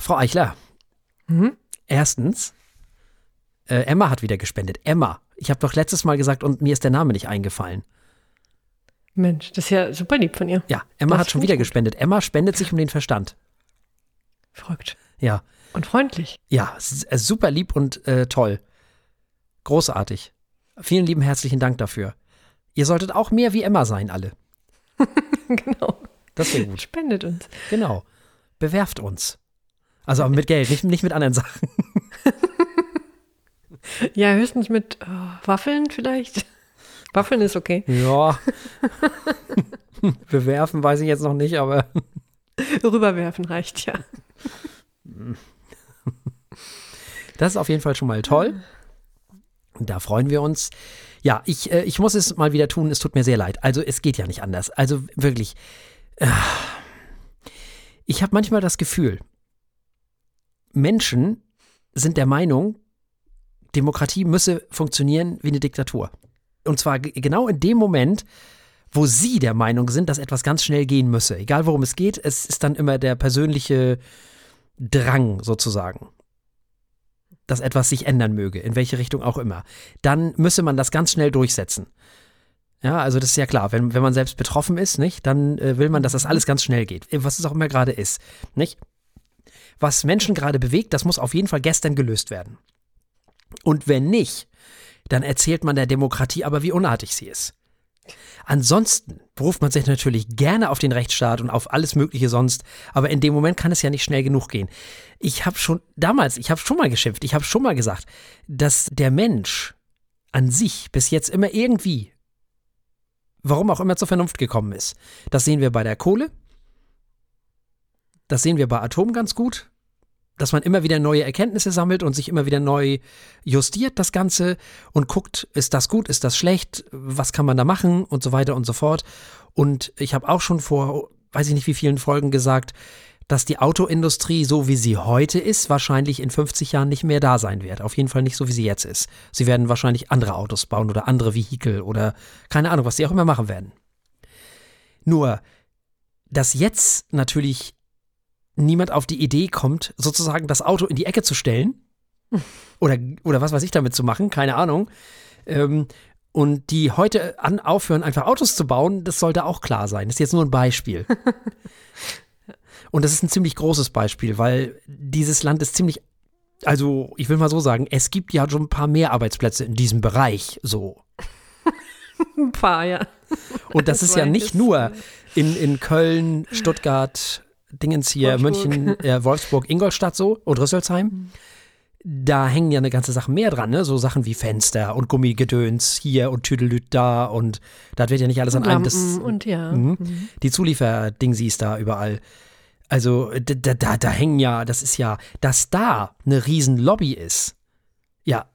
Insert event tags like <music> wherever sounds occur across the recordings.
Frau Eichler. Mhm. Erstens, äh, Emma hat wieder gespendet. Emma. Ich habe doch letztes Mal gesagt und mir ist der Name nicht eingefallen. Mensch, das ist ja super lieb von ihr. Ja, Emma Das hat schon wieder gut. gespendet. Emma spendet sich um den Verstand. Verrückt. Ja, Und freundlich. ja, äh, super lieb und äh, toll. Großartig. Vielen lieben herzlichen Dank dafür. Ihr solltet auch mehr wie Emma sein, alle. <laughs> genau. Das wäre gut. Spendet uns. Genau. Bewerft uns. Also mit Geld, nicht, nicht mit anderen Sachen. <laughs> Ja, höchstens mit oh, Waffeln vielleicht. <laughs> Waffeln ist okay. Ja. <laughs> Bewerfen weiß ich jetzt noch nicht, aber Rüberwerfen reicht ja. das ist auf jeden Fall schon mal toll. Da freuen wir uns. Ja, ich, äh, ich muss es mal wieder tun. Es tut mir sehr leid. Also es geht ja nicht anders. Also wirklich. äh, Ich habe manchmal das Gefühl, Menschen sind der Meinung, Demokratie müsse funktionieren wie eine Diktatur. Und zwar ge- genau in dem Moment, wo sie der Meinung sind, dass etwas ganz schnell gehen müsse. Egal worum es geht, es ist dann immer der persönliche Drang sozusagen, dass etwas sich ändern möge, in welche Richtung auch immer. Dann müsse man das ganz schnell durchsetzen. Ja, also das ist ja klar, wenn, wenn man selbst betroffen ist, nicht, dann äh, will man, dass das alles ganz schnell geht, was es auch immer gerade ist, nicht? Was Menschen gerade bewegt, das muss auf jeden Fall gestern gelöst werden. Und wenn nicht, dann erzählt man der Demokratie aber, wie unartig sie ist. Ansonsten beruft man sich natürlich gerne auf den Rechtsstaat und auf alles Mögliche sonst, aber in dem Moment kann es ja nicht schnell genug gehen. Ich habe schon damals, ich habe schon mal geschimpft, ich habe schon mal gesagt, dass der Mensch an sich bis jetzt immer irgendwie, warum auch immer zur Vernunft gekommen ist. Das sehen wir bei der Kohle, das sehen wir bei Atom ganz gut, dass man immer wieder neue Erkenntnisse sammelt und sich immer wieder neu justiert, das Ganze, und guckt, ist das gut, ist das schlecht, was kann man da machen und so weiter und so fort. Und ich habe auch schon vor, weiß ich nicht wie vielen Folgen gesagt, dass die Autoindustrie, so wie sie heute ist, wahrscheinlich in 50 Jahren nicht mehr da sein wird. Auf jeden Fall nicht so, wie sie jetzt ist. Sie werden wahrscheinlich andere Autos bauen oder andere Vehikel oder keine Ahnung, was sie auch immer machen werden. Nur, dass jetzt natürlich niemand auf die Idee kommt, sozusagen das Auto in die Ecke zu stellen oder, oder was weiß ich damit zu machen, keine Ahnung. Ähm, und die heute an aufhören, einfach Autos zu bauen, das sollte auch klar sein. Das ist jetzt nur ein Beispiel. <laughs> und das ist ein ziemlich großes Beispiel, weil dieses Land ist ziemlich, also ich will mal so sagen, es gibt ja schon ein paar mehr Arbeitsplätze in diesem Bereich so. <laughs> Ein paar, ja. Und das, Das ist ja nicht jetzt, nur in, in Köln, Stuttgart, Dingens hier, Wolfsburg. München, äh, Wolfsburg, Ingolstadt so und Rüsselsheim. Da hängen ja eine ganze Sache mehr dran, ne? So Sachen wie Fenster und Gummigedöns hier und Tüdelüt da und das wird ja nicht alles an einem. Das, und ja. Mhm. Die Zulieferdingsies da überall. Also da, da, da, da hängen ja, das ist ja, dass da eine riesen Lobby ist. Ja,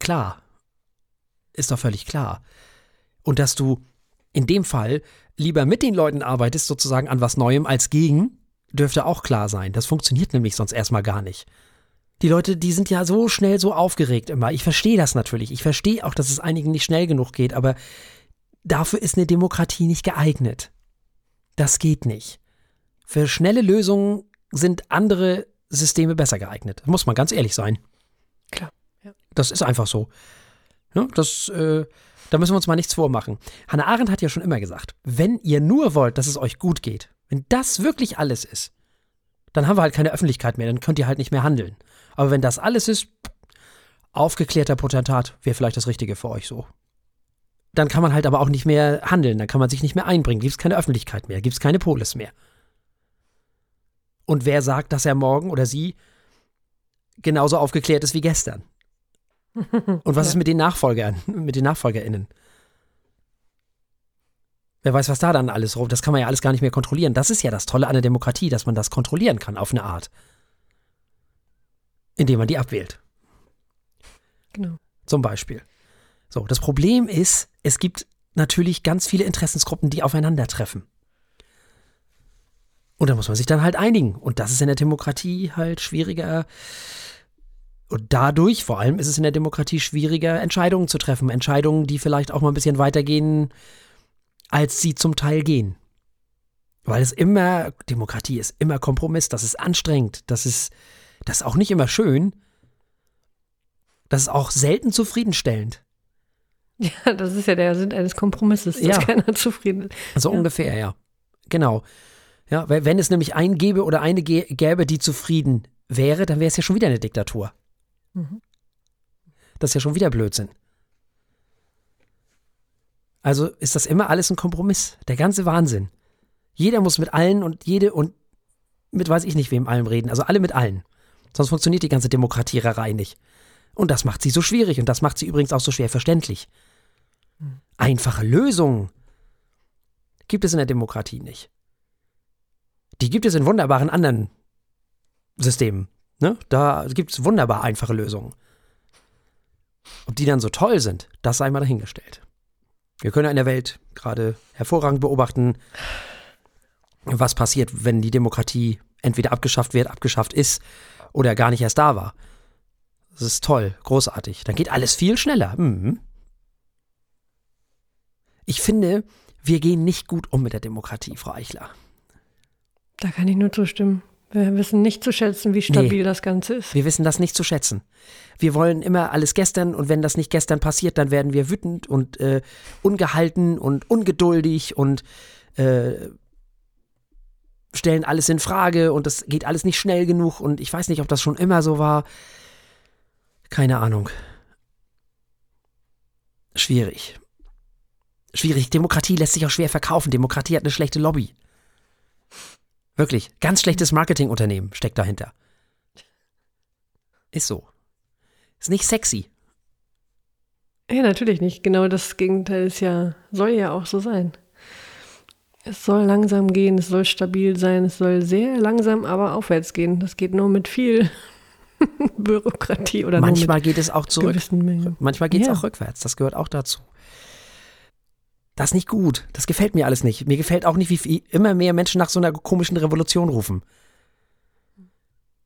klar. Ist doch völlig klar. Und dass du in dem Fall lieber mit den Leuten arbeitest, sozusagen an was Neuem, als gegen, dürfte auch klar sein. Das funktioniert nämlich sonst erstmal gar nicht. Die Leute, die sind ja so schnell so aufgeregt immer. Ich verstehe das natürlich. Ich verstehe auch, dass es einigen nicht schnell genug geht, aber dafür ist eine Demokratie nicht geeignet. Das geht nicht. Für schnelle Lösungen sind andere Systeme besser geeignet. Muss man ganz ehrlich sein. Klar, ja. Das ist einfach so. Ne? Das, äh, da müssen wir uns mal nichts vormachen. Hannah Arendt hat ja schon immer gesagt, wenn ihr nur wollt, dass es euch gut geht, wenn das wirklich alles ist, dann haben wir halt keine Öffentlichkeit mehr, dann könnt ihr halt nicht mehr handeln. Aber wenn das alles ist, aufgeklärter Potentat wäre vielleicht das Richtige für euch so. Dann kann man halt aber auch nicht mehr handeln, dann kann man sich nicht mehr einbringen, gibt es keine Öffentlichkeit mehr, gibt es keine Polis mehr. Und wer sagt, dass er morgen oder sie genauso aufgeklärt ist wie gestern? <laughs> Und was ist mit den Nachfolgern, mit den NachfolgerInnen? Wer weiß, was da dann alles rum. Das kann man ja alles gar nicht mehr kontrollieren. Das ist ja das Tolle an der Demokratie, dass man das kontrollieren kann auf eine Art. Indem man die abwählt. Genau. Zum Beispiel. So, das Problem ist, es gibt natürlich ganz viele Interessensgruppen, die aufeinandertreffen. Und da muss man sich dann halt einigen. Und das ist in der Demokratie halt schwieriger. Und dadurch, vor allem, ist es in der Demokratie schwieriger, Entscheidungen zu treffen. Entscheidungen, die vielleicht auch mal ein bisschen weitergehen, als sie zum Teil gehen. Weil es immer, Demokratie ist immer Kompromiss, das ist anstrengend, das ist, das ist auch nicht immer schön, das ist auch selten zufriedenstellend. <laughs> Ja, das ist ja der Sinn eines Kompromisses, dass Ja. keiner zufrieden ist. So Ja. ungefähr, ja. Genau. Ja, weil wenn es nämlich einen gäbe oder eine gä- gäbe, die zufrieden wäre, dann wäre es ja schon wieder eine Diktatur. Mhm. Das ist ja schon wieder Blödsinn. Also ist das immer alles ein Kompromiss. Der ganze Wahnsinn. Jeder muss mit allen und jede und mit weiß ich nicht wem allem reden. Also alle mit allen. Sonst funktioniert die ganze Demokratiererei nicht. Und das macht sie so schwierig und das macht sie übrigens auch so schwer verständlich. Einfache Lösungen gibt es in der Demokratie nicht. Die gibt es in wunderbaren anderen Systemen. Ne? Da gibt es wunderbar einfache Lösungen. Ob die dann so toll sind, das sei mal dahingestellt. Wir können ja in der Welt gerade hervorragend beobachten, was passiert, wenn die Demokratie entweder abgeschafft wird, abgeschafft ist oder gar nicht erst da war. Das ist toll, großartig. Dann geht alles viel schneller. Mhm. Ich finde, wir gehen nicht gut um mit der Demokratie, Frau Eichler. Da kann ich nur zustimmen. Wir wissen nicht zu schätzen, wie stabil das Ganze ist. Wir wissen das nicht zu schätzen. Wir wollen immer alles gestern und wenn das nicht gestern passiert, dann werden wir wütend und äh, ungehalten und ungeduldig und äh, stellen alles in Frage und das geht alles nicht schnell genug und ich weiß nicht, ob das schon immer so war. Keine Ahnung. Schwierig. Schwierig. Demokratie lässt sich auch schwer verkaufen. Demokratie hat eine schlechte Lobby. Wirklich. Ganz schlechtes Marketingunternehmen steckt dahinter. Ist so. Ist nicht sexy. Ja, natürlich nicht. Genau das Gegenteil ist ja, soll ja auch so sein. Es soll langsam gehen, es soll stabil sein, es soll sehr langsam, aber aufwärts gehen. Das geht nur mit viel <laughs> Bürokratie oder Manchmal geht es auch zurück. Manchmal geht es Ja. auch rückwärts. Das gehört auch dazu. Das ist nicht gut. Das gefällt mir alles nicht. Mir gefällt auch nicht, wie immer mehr Menschen nach so einer komischen Revolution rufen.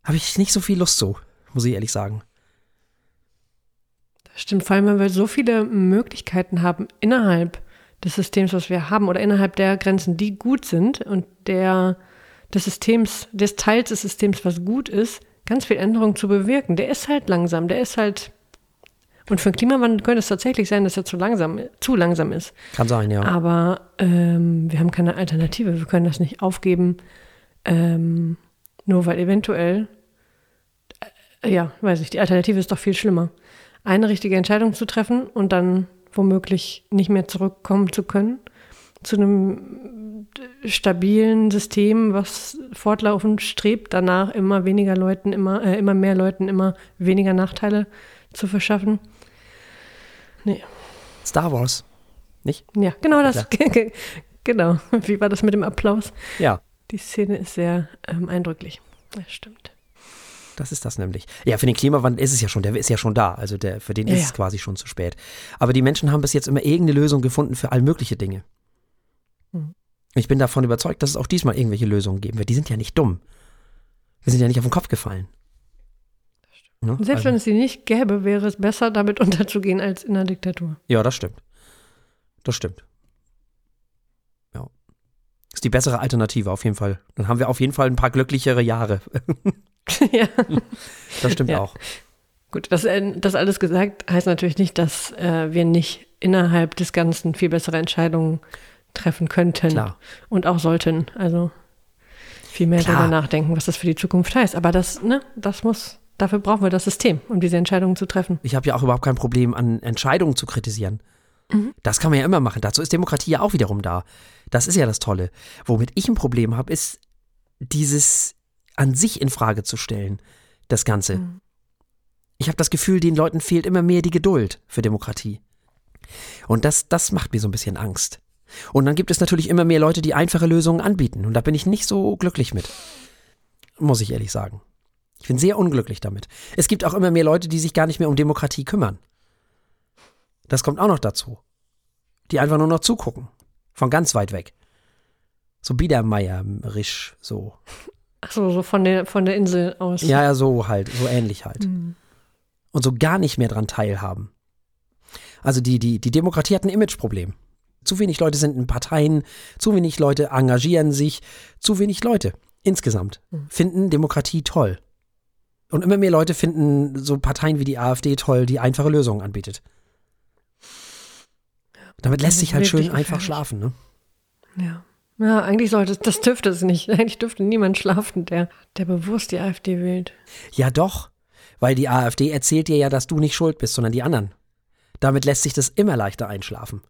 Habe ich nicht so viel Lust zu, muss ich ehrlich sagen. Das stimmt, vor allem, weil wir so viele Möglichkeiten haben innerhalb des Systems, was wir haben, oder innerhalb der Grenzen, die gut sind und der des Systems, des Teils des Systems, was gut ist, ganz viel Änderung zu bewirken. Der ist halt langsam, der ist halt. Und für den Klimawandel könnte es tatsächlich sein, dass er zu langsam, zu langsam ist. Kann sein, ja. Aber ähm, wir haben keine Alternative. Wir können das nicht aufgeben, ähm, nur weil eventuell, äh, ja, weiß ich, die Alternative ist doch viel schlimmer. Eine richtige Entscheidung zu treffen und dann womöglich nicht mehr zurückkommen zu können zu einem stabilen System, was fortlaufend strebt, danach immer weniger Leuten, immer, äh, immer mehr Leuten immer weniger Nachteile zu verschaffen. Nee. Star Wars. Nicht? Ja, genau das. <laughs> genau. Wie war das mit dem Applaus? Ja, Die Szene ist sehr ähm, eindrücklich. Ja, stimmt. das ist das nämlich. Ja, für den Klimawandel ist es ja schon, der ist ja schon da. Also der, für den Ja, ist ja. es quasi schon zu spät. Aber die Menschen haben bis jetzt immer irgendeine Lösung gefunden für all mögliche Dinge. Mhm. Ich bin davon überzeugt, dass es auch diesmal irgendwelche Lösungen geben wird. Die sind ja nicht dumm. Wir sind ja nicht auf den Kopf gefallen. Ne? Selbst Also- wenn es sie nicht gäbe, wäre es besser, damit <laughs> unterzugehen, als in einer Diktatur. Ja, das stimmt. Das stimmt. Ja. Ist die bessere Alternative auf jeden Fall. Dann haben wir auf jeden Fall ein paar glücklichere Jahre. <laughs> ja. <laughs> Das stimmt Ja. auch. Gut, das, äh, das alles gesagt heißt natürlich nicht, dass äh, wir nicht innerhalb des Ganzen viel bessere Entscheidungen treffen könnten Klar. und auch sollten. Also viel mehr Klar. darüber nachdenken, was das für die Zukunft heißt. Aber das, ne, das muss, dafür brauchen wir das System, um diese Entscheidungen zu treffen. Ich habe ja auch überhaupt kein Problem, an Entscheidungen zu kritisieren. Das kann man ja immer machen. Dazu ist Demokratie ja auch wiederum da. Das ist ja das Tolle. Womit ich ein Problem habe, ist dieses an sich in Frage zu stellen, das Ganze. Mhm. Ich habe das Gefühl, den Leuten fehlt immer mehr die Geduld für Demokratie. Und das, das macht mir so ein bisschen Angst. Und dann gibt es natürlich immer mehr Leute, die einfache Lösungen anbieten. Und da bin ich nicht so glücklich mit. Muss ich ehrlich sagen. Ich bin sehr unglücklich damit. Es gibt auch immer mehr Leute, die sich gar nicht mehr um Demokratie kümmern. Das kommt auch noch dazu. Die einfach nur noch zugucken. Von ganz weit weg. So Biedermeierisch, so. Ach so, so von der, von der Insel aus. Ja, ja, so halt, so ähnlich halt. Mhm. Und so gar nicht mehr dran teilhaben. Also die, die, die Demokratie hat ein Imageproblem. Zu wenig Leute sind in Parteien, zu wenig Leute engagieren sich, zu wenig Leute insgesamt finden Demokratie toll. Und immer mehr Leute finden so Parteien wie die AfD toll, die einfache Lösungen anbietet. Damit lässt sich halt schön einfach schlafen. Ne? Ja. Ja, eigentlich sollte es, das dürfte es nicht. <laughs> Eigentlich dürfte niemand schlafen, der, der bewusst die AfD wählt. Ja, doch. Weil die AfD erzählt dir ja, dass du nicht schuld bist, sondern die anderen. Damit lässt sich das immer leichter einschlafen.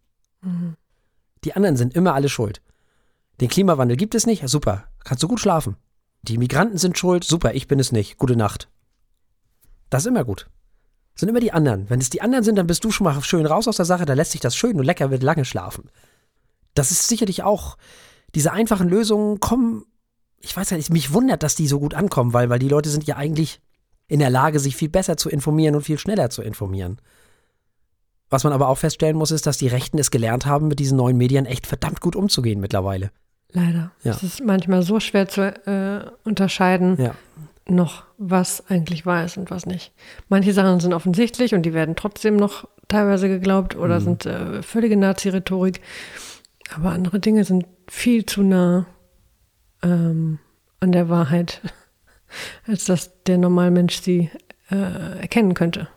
Die anderen sind immer alle schuld. Den Klimawandel gibt es nicht? Ja, super. Kannst du gut schlafen. Die Migranten sind schuld? Super, ich bin es nicht. Gute Nacht. Das ist immer gut. Das sind immer die anderen. Wenn es die anderen sind, dann bist du schon mal schön raus aus der Sache, da lässt sich das schön und lecker wird lange schlafen. Das ist sicherlich auch, diese einfachen Lösungen kommen, ich weiß ja nicht, mich wundert, dass die so gut ankommen, weil, weil die Leute sind ja eigentlich in der Lage, sich viel besser zu informieren und viel schneller zu informieren. Was man aber auch feststellen muss, ist, dass die Rechten es gelernt haben, mit diesen neuen Medien echt verdammt gut umzugehen mittlerweile. Leider. Ja. Es ist manchmal so schwer zu äh, unterscheiden, Ja. noch was eigentlich wahr ist und was nicht. Manche Sachen sind offensichtlich und die werden trotzdem noch teilweise geglaubt oder sind äh, völlige Nazi-Rhetorik. Aber andere Dinge sind viel zu nah ähm, an der Wahrheit, <laughs> als dass der Normalmensch sie äh, erkennen könnte,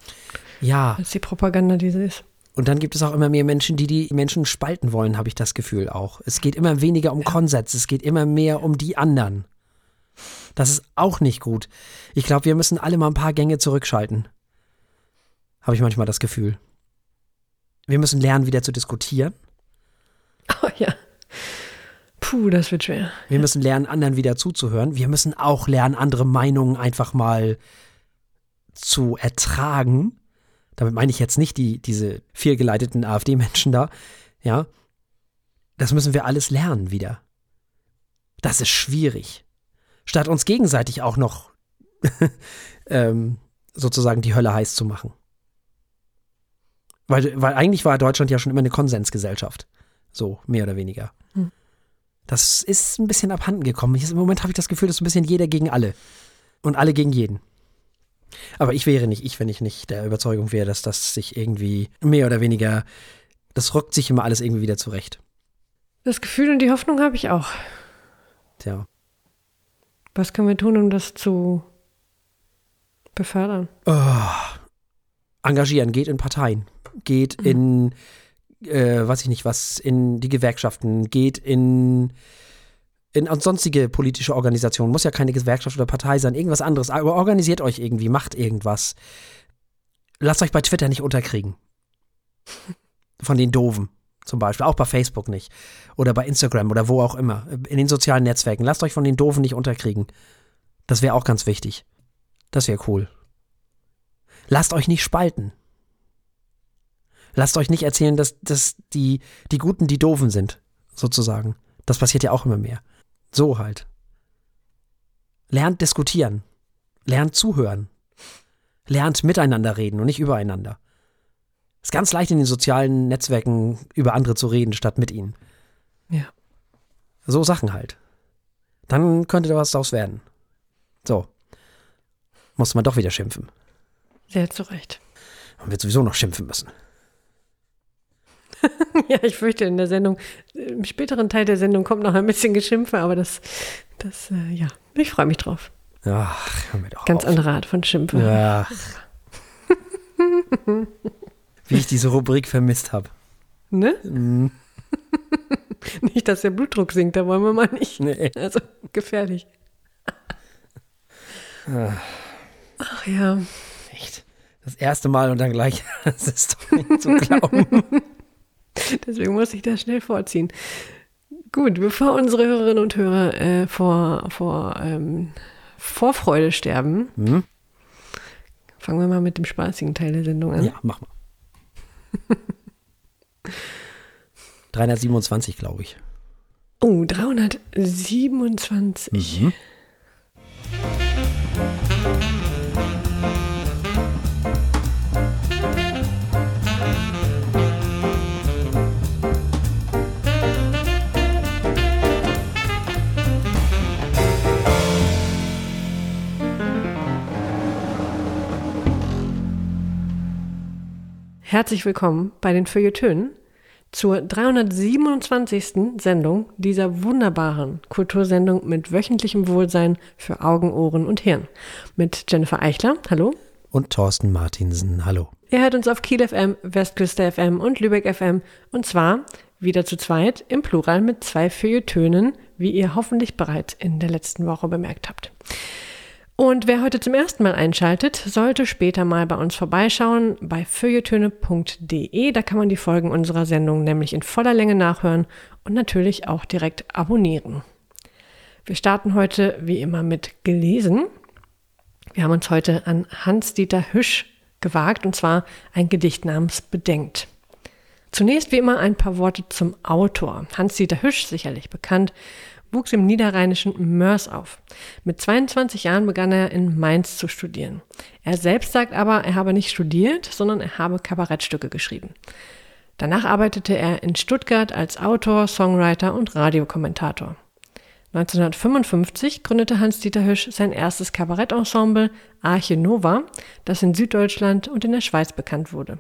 Ja, als die Propaganda, die sie ist. Und dann gibt es auch immer mehr Menschen, die die Menschen spalten wollen, habe ich das Gefühl auch. Es geht immer weniger um Konsens, es geht immer mehr um die anderen. Das ist auch nicht gut. Ich glaube, wir müssen alle mal ein paar Gänge zurückschalten. Habe ich manchmal das Gefühl. Wir müssen lernen, wieder zu diskutieren. <laughs> Oh ja. Puh, das wird schwer. Wir müssen lernen, anderen wieder zuzuhören. Wir müssen auch lernen, andere Meinungen einfach mal zu ertragen. Damit meine ich jetzt nicht die, diese fehlgeleiteten AfD-Menschen da. Ja. Das müssen wir alles lernen wieder. Das ist schwierig. Statt uns gegenseitig auch noch <laughs> ähm, sozusagen die Hölle heiß zu machen. Weil, weil eigentlich war Deutschland ja schon immer eine Konsensgesellschaft. So, mehr oder weniger. Das ist ein bisschen abhanden gekommen. Im Moment habe ich das Gefühl, das ist ein bisschen jeder gegen alle. Und alle gegen jeden. Aber ich wäre nicht ich, wenn ich nicht der Überzeugung wäre, dass das sich irgendwie mehr oder weniger, das rückt sich immer alles irgendwie wieder zurecht. Das Gefühl und die Hoffnung habe ich auch. Tja. Was können wir tun, um das zu befördern? Engagieren, geht in Parteien, geht in, äh, weiß ich nicht was, in die Gewerkschaften, geht in, in sonstige politische Organisationen. Muss ja keine Gewerkschaft oder Partei sein, irgendwas anderes. Aber organisiert euch irgendwie, macht irgendwas. Lasst euch bei Twitter nicht unterkriegen. <laughs> Von den Doofen zum Beispiel. Auch bei Facebook nicht. Oder bei Instagram oder wo auch immer. In den sozialen Netzwerken. Lasst euch von den Doofen nicht unterkriegen. Das wäre auch ganz wichtig. Das wäre cool. Lasst euch nicht spalten. Lasst euch nicht erzählen, dass, dass die, die Guten die Doofen sind, sozusagen. Das passiert ja auch immer mehr. So halt. Lernt diskutieren. Lernt zuhören. Lernt miteinander reden und nicht übereinander. Ist ganz leicht in den sozialen Netzwerken über andere zu reden, statt mit ihnen. Ja. So Sachen halt. Dann könnte da was draus werden. So. Muss man doch wieder schimpfen. Sehr zu Recht. Man wird sowieso noch schimpfen müssen. <laughs> Ja, ich fürchte, in der Sendung, im späteren Teil der Sendung kommt noch ein bisschen Geschimpfe, aber das, das, äh, ja, ich freue mich drauf. Ach, hör mir doch Ganz auf. andere Art von Schimpfe. Ach. Wie ich diese Rubrik vermisst habe. Ne? Mhm. <laughs> Nicht, dass der Blutdruck sinkt, da wollen wir mal nicht. Nee. Also, gefährlich. Ah. Ach ja. Echt. Das erste Mal und dann gleich. <laughs> Das ist doch nicht zu glauben. <laughs> Deswegen muss ich das schnell vorziehen. Gut, bevor unsere Hörerinnen und Hörer äh, vor, vor ähm, Vorfreude sterben, Hm? fangen wir mal mit dem spaßigen Teil der Sendung an. Ja, mach mal. <laughs> 327, glaube ich. Oh, 327. Mhm. Herzlich willkommen bei den Feuilletönen, zur 327. Sendung dieser wunderbaren Kultursendung mit wöchentlichem Wohlsein für Augen, Ohren und Hirn. Mit Jennifer Eichler, hallo. Und Thorsten Martinsen, hallo. Ihr hört uns auf Kiel FM, Westküste FM und Lübeck FM und zwar wieder zu zweit im Plural mit zwei Feuilletönen, wie ihr hoffentlich bereits in der letzten Woche bemerkt habt. Und wer heute zum ersten Mal einschaltet, sollte später mal bei uns vorbeischauen bei feuilletöne.de. Da kann man die Folgen unserer Sendung nämlich in voller Länge nachhören und natürlich auch direkt abonnieren. Wir starten heute wie immer mit gelesen. Wir haben uns heute an Hans-Dieter Hüsch gewagt und zwar ein Gedicht namens Bedenkt. Zunächst wie immer ein paar Worte zum Autor. Hans-Dieter Hüsch, sicherlich bekannt, wuchs im niederrheinischen Mörs auf. Mit 22 Jahren begann er in Mainz zu studieren. Er selbst sagt aber, er habe nicht studiert, sondern er habe Kabarettstücke geschrieben. Danach arbeitete er in Stuttgart als Autor, Songwriter und Radiokommentator. 1955 gründete Hans-Dieter Hüsch sein erstes Kabarettensemble Arche Nova, das in Süddeutschland und in der Schweiz bekannt wurde.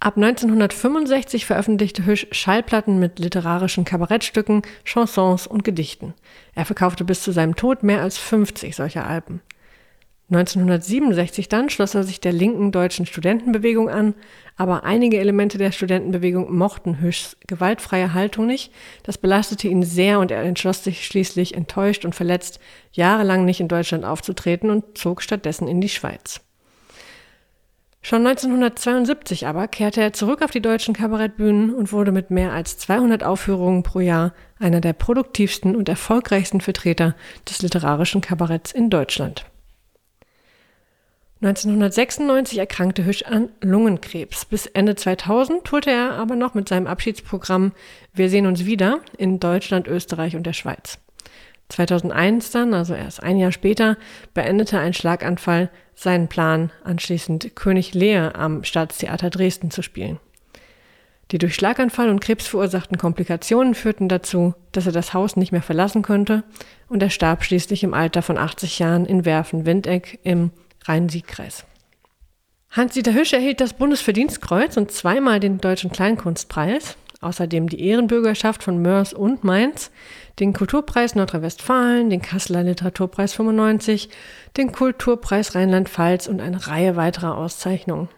Ab 1965 veröffentlichte Hüsch Schallplatten mit literarischen Kabarettstücken, Chansons und Gedichten. Er verkaufte bis zu seinem Tod mehr als 50 solcher Alben. 1967 dann schloss er sich der linken deutschen Studentenbewegung an, aber einige Elemente der Studentenbewegung mochten Hüschs gewaltfreie Haltung nicht. Das belastete ihn sehr und er entschloss sich schließlich enttäuscht und verletzt, jahrelang nicht in Deutschland aufzutreten und zog stattdessen in die Schweiz. Schon 1972 aber kehrte er zurück auf die deutschen Kabarettbühnen und wurde mit mehr als 200 Aufführungen pro Jahr einer der produktivsten und erfolgreichsten Vertreter des literarischen Kabaretts in Deutschland. 1996 erkrankte Hüsch an Lungenkrebs. Bis Ende 2000 tourte er aber noch mit seinem Abschiedsprogramm Wir sehen uns wieder in Deutschland, Österreich und der Schweiz. 2001 dann, also erst ein Jahr später, beendete ein Schlaganfall seinen Plan, anschließend König Lear am Staatstheater Dresden zu spielen. Die durch Schlaganfall und Krebs verursachten Komplikationen führten dazu, dass er das Haus nicht mehr verlassen konnte und er starb schließlich im Alter von 80 Jahren in Werfen-Windeck im Rhein-Sieg-Kreis. Hans-Dieter Hüsch erhielt das Bundesverdienstkreuz und zweimal den Deutschen Kleinkunstpreis, außerdem die Ehrenbürgerschaft von Mörs und Mainz, den Kulturpreis Nordrhein-Westfalen, den Kasseler Literaturpreis 95, den Kulturpreis Rheinland-Pfalz und eine Reihe weiterer Auszeichnungen.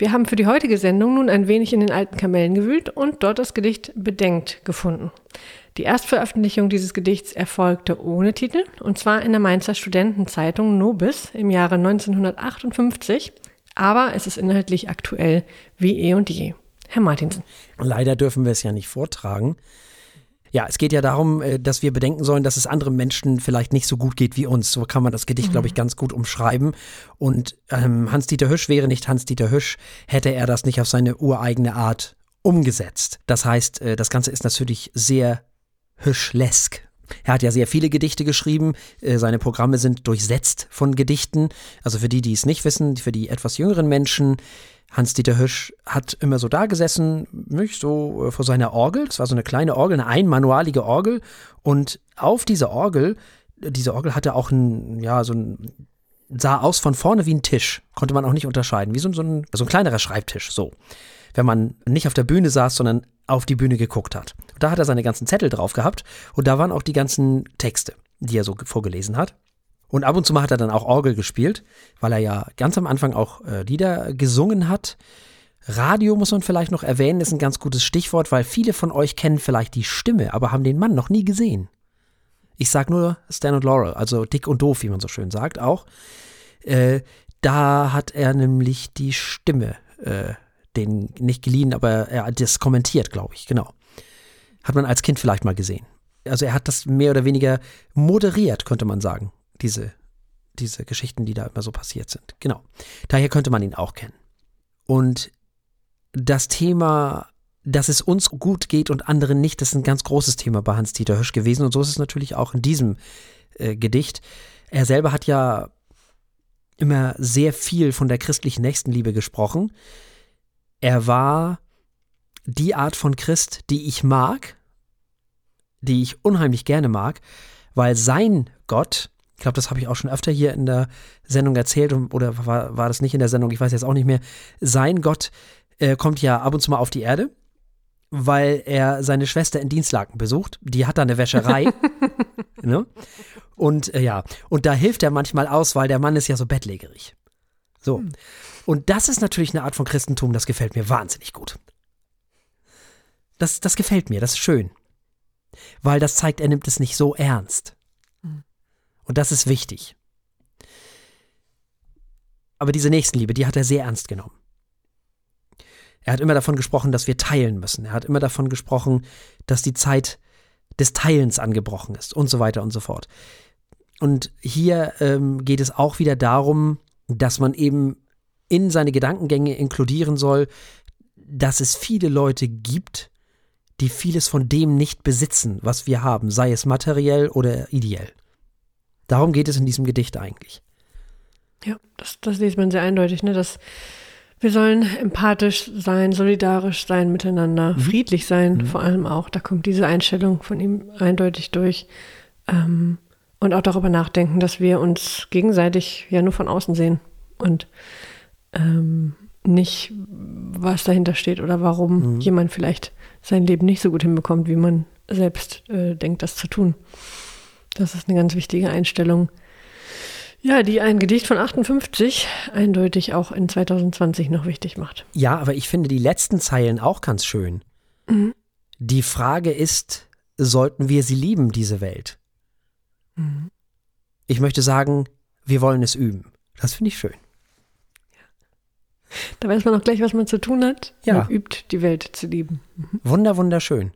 Wir haben für die heutige Sendung nun ein wenig in den alten Kamellen gewühlt und dort das Gedicht Bedenkt gefunden. Die Erstveröffentlichung dieses Gedichts erfolgte ohne Titel und zwar in der Mainzer Studentenzeitung Nobis im Jahre 1958, aber es ist inhaltlich aktuell wie eh und je. Herr Martinsen. Leider dürfen wir es ja nicht vortragen. Ja, es geht ja darum, äh, dass wir bedenken sollen, dass es anderen Menschen vielleicht nicht so gut geht wie uns. So kann man das Gedicht, mhm. glaube ich, ganz gut umschreiben. Und ähm, Hans-Dieter Hüsch wäre nicht Hans-Dieter Hüsch, hätte er das nicht auf seine ureigene Art umgesetzt. Das heißt, äh, das Ganze ist natürlich sehr Hüschlesk. Er hat ja sehr viele Gedichte geschrieben. Äh, seine Programme sind durchsetzt von Gedichten. Also für die, die es nicht wissen, für die etwas jüngeren Menschen, Hans-Dieter Hirsch hat immer so da gesessen, nicht so äh, vor seiner Orgel. Das war so eine kleine Orgel, eine einmanualige Orgel. Und auf dieser Orgel, diese Orgel hatte auch ein, ja, so ein, sah aus von vorne wie ein Tisch. Konnte man auch nicht unterscheiden. Wie so, so, ein, so ein kleinerer Schreibtisch, so. Wenn man nicht auf der Bühne saß, sondern auf die Bühne geguckt hat. Und da hat er seine ganzen Zettel drauf gehabt. Und da waren auch die ganzen Texte, die er so vorgelesen hat. Und ab und zu mal hat er dann auch Orgel gespielt, weil er ja ganz am Anfang auch äh, Lieder gesungen hat. Radio muss man vielleicht noch erwähnen, ist ein ganz gutes Stichwort, weil viele von euch kennen vielleicht die Stimme, aber haben den Mann noch nie gesehen. Ich sag nur Stan und Laurel, also dick und doof, wie man so schön sagt, auch. Äh, da hat er nämlich die Stimme, äh, den nicht geliehen, aber er hat das kommentiert, glaube ich, genau. Hat man als Kind vielleicht mal gesehen. Also er hat das mehr oder weniger moderiert, könnte man sagen diese, diese Geschichten, die da immer so passiert sind. Genau. Daher könnte man ihn auch kennen. Und das Thema, dass es uns gut geht und anderen nicht, das ist ein ganz großes Thema bei Hans-Dieter Hirsch gewesen. Und so ist es natürlich auch in diesem äh, Gedicht. Er selber hat ja immer sehr viel von der christlichen Nächstenliebe gesprochen. Er war die Art von Christ, die ich mag, die ich unheimlich gerne mag, weil sein Gott ich glaube, das habe ich auch schon öfter hier in der Sendung erzählt oder war, war das nicht in der Sendung, ich weiß jetzt auch nicht mehr. Sein Gott äh, kommt ja ab und zu mal auf die Erde weil er seine Schwester in Dienstlaken besucht. Die hat da eine Wäscherei. <laughs> ne? Und äh, ja, und da hilft er manchmal aus, weil der Mann ist ja so bettlägerig. So. Hm. Und das ist natürlich eine Art von Christentum, das gefällt mir wahnsinnig gut. Das, das gefällt mir, das ist schön. Weil das zeigt, er nimmt es nicht so ernst. Und das ist wichtig. Aber diese Nächstenliebe, die hat er sehr ernst genommen. Er hat immer davon gesprochen, dass wir teilen müssen. Er hat immer davon gesprochen, dass die Zeit des Teilens angebrochen ist und so weiter und so fort. Und hier ähm, geht es auch wieder darum, dass man eben in seine Gedankengänge inkludieren soll, dass es viele Leute gibt, die vieles von dem nicht besitzen, was wir haben, sei es materiell oder ideell. Darum geht es in diesem Gedicht eigentlich. Ja, das, das liest man sehr eindeutig, ne? dass wir sollen empathisch sein, solidarisch sein miteinander, mhm. friedlich sein mhm. vor allem auch. Da kommt diese Einstellung von ihm eindeutig durch. Ähm, und auch darüber nachdenken, dass wir uns gegenseitig ja nur von außen sehen und ähm, nicht, was dahinter steht oder warum mhm. jemand vielleicht sein Leben nicht so gut hinbekommt, wie man selbst äh, denkt, das zu tun. Das ist eine ganz wichtige Einstellung. Ja, die ein Gedicht von 58 eindeutig auch in 2020 noch wichtig macht. Ja, aber ich finde die letzten Zeilen auch ganz schön. Mhm. Die Frage ist, sollten wir sie lieben, diese Welt? Mhm. Ich möchte sagen, wir wollen es üben. Das finde ich schön. Da weiß man auch gleich, was man zu tun hat. Ja. Man übt, die Welt zu lieben. Mhm. Wunder, wunderschön.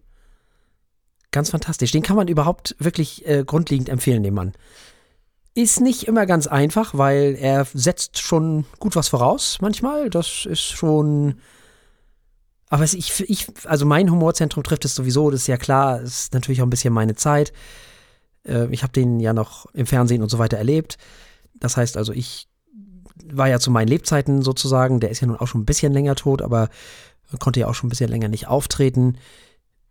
Ganz fantastisch. Den kann man überhaupt wirklich äh, grundlegend empfehlen, dem Mann. Ist nicht immer ganz einfach, weil er setzt schon gut was voraus manchmal. Das ist schon. Aber ich, ich, also mein Humorzentrum trifft es sowieso, das ist ja klar, ist natürlich auch ein bisschen meine Zeit. Äh, ich habe den ja noch im Fernsehen und so weiter erlebt. Das heißt also, ich war ja zu meinen Lebzeiten sozusagen, der ist ja nun auch schon ein bisschen länger tot, aber konnte ja auch schon ein bisschen länger nicht auftreten.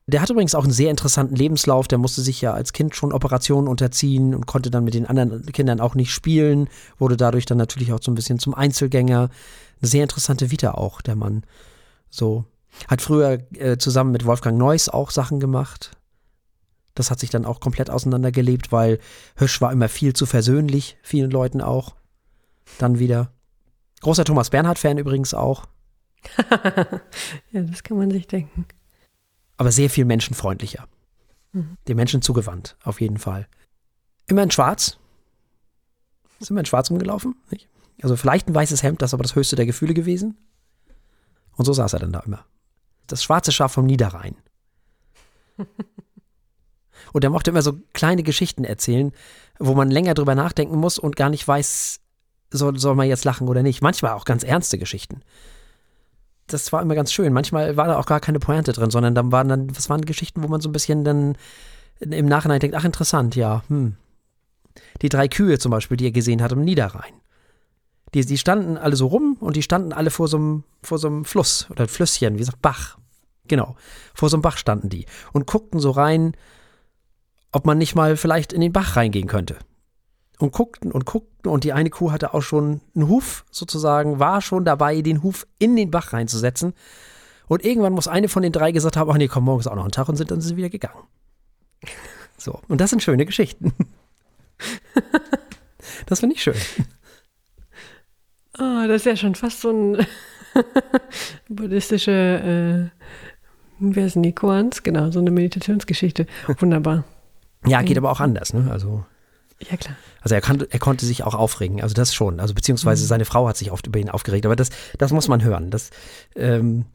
Der hat übrigens auch einen sehr interessanten Lebenslauf. Der musste sich ja als Kind schon Operationen unterziehen und konnte dann mit den anderen Kindern auch nicht spielen. Wurde dadurch dann natürlich auch so ein bisschen zum Einzelgänger. Eine sehr interessante Vita auch, der Mann. So. Hat früher äh, zusammen mit Wolfgang Neuss auch Sachen gemacht. Das hat sich dann auch komplett auseinandergelebt, weil Hirsch war immer viel zu versöhnlich, vielen Leuten auch. Dann wieder. Großer Thomas Bernhard-Fan übrigens auch. <laughs> ja, das kann man sich denken aber sehr viel menschenfreundlicher. Mhm. Den Menschen zugewandt, auf jeden Fall. Immer in Schwarz. Ist immer in Schwarz rumgelaufen. Nicht? Also vielleicht ein weißes Hemd, das ist aber das höchste der Gefühle gewesen. Und so saß er dann da immer. Das schwarze Schaf vom Niederrhein. <laughs> Und er mochte immer so kleine Geschichten erzählen, wo man länger drüber nachdenken muss und gar nicht weiß, soll, soll man jetzt lachen oder nicht. Manchmal auch ganz ernste Geschichten das war immer ganz schön. Manchmal war da auch gar keine Pointe drin, sondern dann waren dann, was waren Geschichten, wo man so ein bisschen dann im Nachhinein denkt, ach interessant, ja, hm. Die drei Kühe zum Beispiel, die er gesehen hat im Niederrhein. Die, die standen alle so rum und die standen alle vor so einem, vor so einem Fluss oder Flüsschen, wie gesagt, Bach. Genau. Vor so einem Bach standen die und guckten so rein, ob man nicht mal vielleicht in den Bach reingehen könnte und guckten und guckten und die eine Kuh hatte auch schon einen Huf sozusagen, war schon dabei, den Huf in den Bach reinzusetzen. Und irgendwann muss eine von den drei gesagt haben, ach nee, komm, morgen ist auch noch ein Tag und sind dann sind sie wieder gegangen. So, und das sind schöne Geschichten. <laughs> das finde ich schön. Oh, das ist ja schon fast so ein <laughs> buddhistische, äh, wer ist denn die Koans? Genau, so eine Meditationsgeschichte. Wunderbar. Ja, geht aber auch anders, ne? Also ja, klar. Also er, kann, er konnte sich auch aufregen, also das schon. Also beziehungsweise mhm. seine Frau hat sich oft über ihn aufgeregt, aber das, das muss man hören. Das, ähm,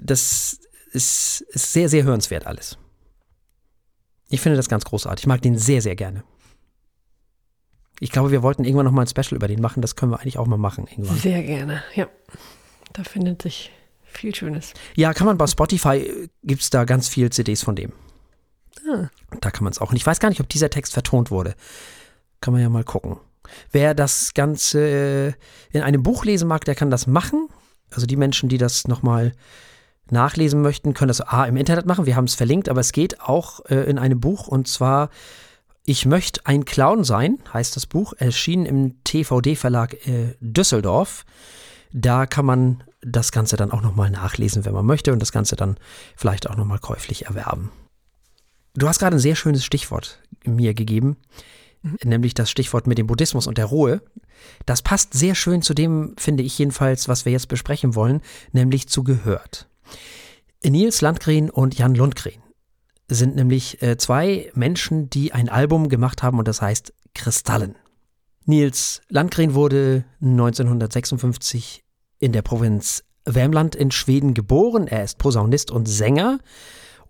das ist, ist sehr, sehr hörenswert alles. Ich finde das ganz großartig. Ich mag den sehr, sehr gerne. Ich glaube, wir wollten irgendwann nochmal ein Special über den machen. Das können wir eigentlich auch mal machen irgendwann. Sehr gerne, ja. Da findet sich viel Schönes. Ja, kann man bei Spotify, gibt es da ganz viel CDs von dem. Ah. Da kann man es auch. Und ich weiß gar nicht, ob dieser Text vertont wurde. Kann man ja mal gucken. Wer das Ganze äh, in einem Buch lesen mag, der kann das machen. Also die Menschen, die das nochmal nachlesen möchten, können das A im Internet machen. Wir haben es verlinkt, aber es geht auch äh, in einem Buch und zwar Ich möchte ein Clown sein, heißt das Buch, erschienen im TVD-Verlag äh, Düsseldorf Da kann man das Ganze dann auch nochmal nachlesen, wenn man möchte und das Ganze dann vielleicht auch nochmal käuflich erwerben. Du hast gerade ein sehr schönes Stichwort mir gegeben. Nämlich das Stichwort mit dem Buddhismus und der Ruhe. Das passt sehr schön zu dem, finde ich jedenfalls, was wir jetzt besprechen wollen, nämlich zu Gehört. Nils Landgren und Jan Lundgren sind nämlich äh, zwei Menschen, die ein Album gemacht haben und das heißt Kristallen. Nils Landgren wurde 1956 in der Provinz Värmland in Schweden geboren. Er ist Posaunist und Sänger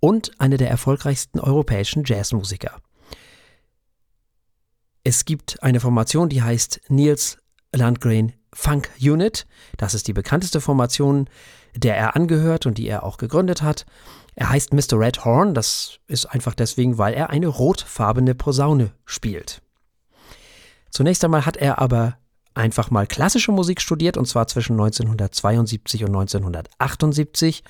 und einer der erfolgreichsten europäischen Jazzmusiker. Es gibt eine Formation, die heißt Nils Landgren Funk Unit. Das ist die bekannteste Formation, der er angehört und die er auch gegründet hat. Er heißt Mr. Red Horn, das ist einfach deswegen, weil er eine rotfarbene Posaune spielt. Zunächst einmal hat er aber einfach mal klassische Musik studiert, und zwar zwischen 1972 und 1978,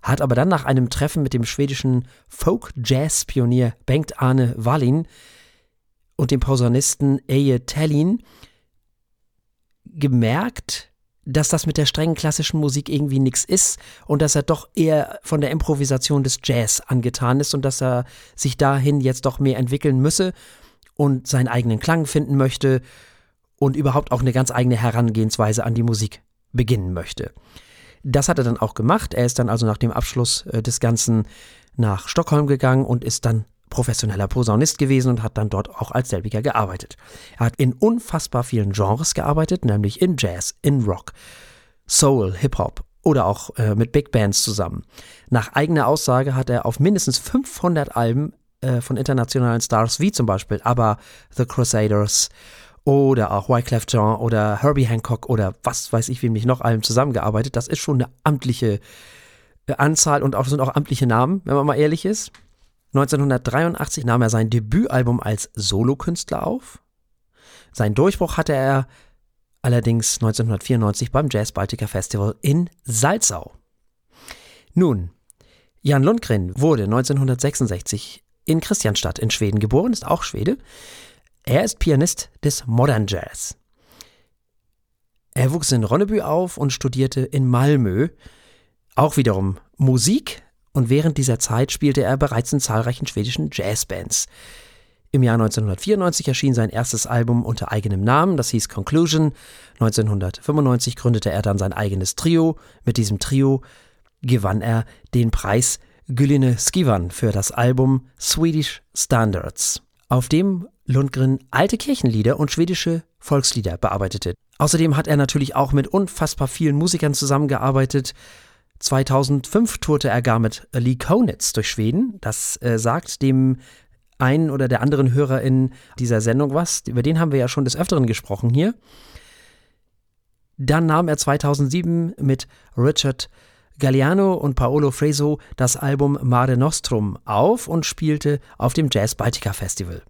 hat aber dann nach einem Treffen mit dem schwedischen Folk-Jazz-Pionier Bengt Arne Wallin und dem Posaunisten Eje Tellin gemerkt, dass das mit der strengen klassischen Musik irgendwie nichts ist und dass er doch eher von der Improvisation des Jazz angetan ist und dass er sich dahin jetzt doch mehr entwickeln müsse und seinen eigenen Klang finden möchte und überhaupt auch eine ganz eigene Herangehensweise an die Musik beginnen möchte. Das hat er dann auch gemacht. Er ist dann also nach dem Abschluss äh, des Ganzen nach Stockholm gegangen und ist dann professioneller Posaunist gewesen und hat dann dort auch als selbiger gearbeitet. Er hat in unfassbar vielen Genres gearbeitet, nämlich in Jazz, in Rock, Soul, Hip-Hop oder auch äh, mit Big Bands zusammen. Nach eigener Aussage hat er auf mindestens 500 Alben äh, von internationalen Stars wie zum Beispiel ABBA, The Crusaders oder auch Wyclef Jean oder Herbie Hancock oder was weiß ich, wem nicht noch allem zusammengearbeitet. Das ist schon eine amtliche äh, Anzahl und auch sind auch amtliche Namen, wenn man mal ehrlich ist. 1983 nahm er sein Debütalbum als Solokünstler auf. Sein Durchbruch hatte er allerdings 1994 beim Jazz Baltica Festival in Salzau. Nun, Jan Lundgren wurde 1966 in Christianstadt in Schweden geboren, ist auch Schwede. Er ist Pianist des Modern Jazz. Er wuchs in Ronneby auf und studierte in Malmö auch wiederum Musik und während dieser Zeit spielte er bereits in zahlreichen schwedischen Jazzbands. Im Jahr 1994 erschien sein erstes Album unter eigenem Namen, das hieß Conclusion. 1995 gründete er dann sein eigenes Trio. Mit diesem Trio gewann er den Preis Gyllene Skivan für das Album Swedish Standards, auf dem Lundgren alte Kirchenlieder und schwedische Volkslieder bearbeitete. Außerdem hat er natürlich auch mit unfassbar vielen Musikern zusammengearbeitet. 2005 tourte er gar mit Lee Konitz durch Schweden. Das äh, sagt dem einen oder der anderen Hörer in dieser Sendung was. Über den haben wir ja schon des Öfteren gesprochen hier. Dann nahm er 2007 mit Richard Galliano und Paolo Freso das Album Mare Nostrum auf und spielte auf dem Jazz Baltica Festival.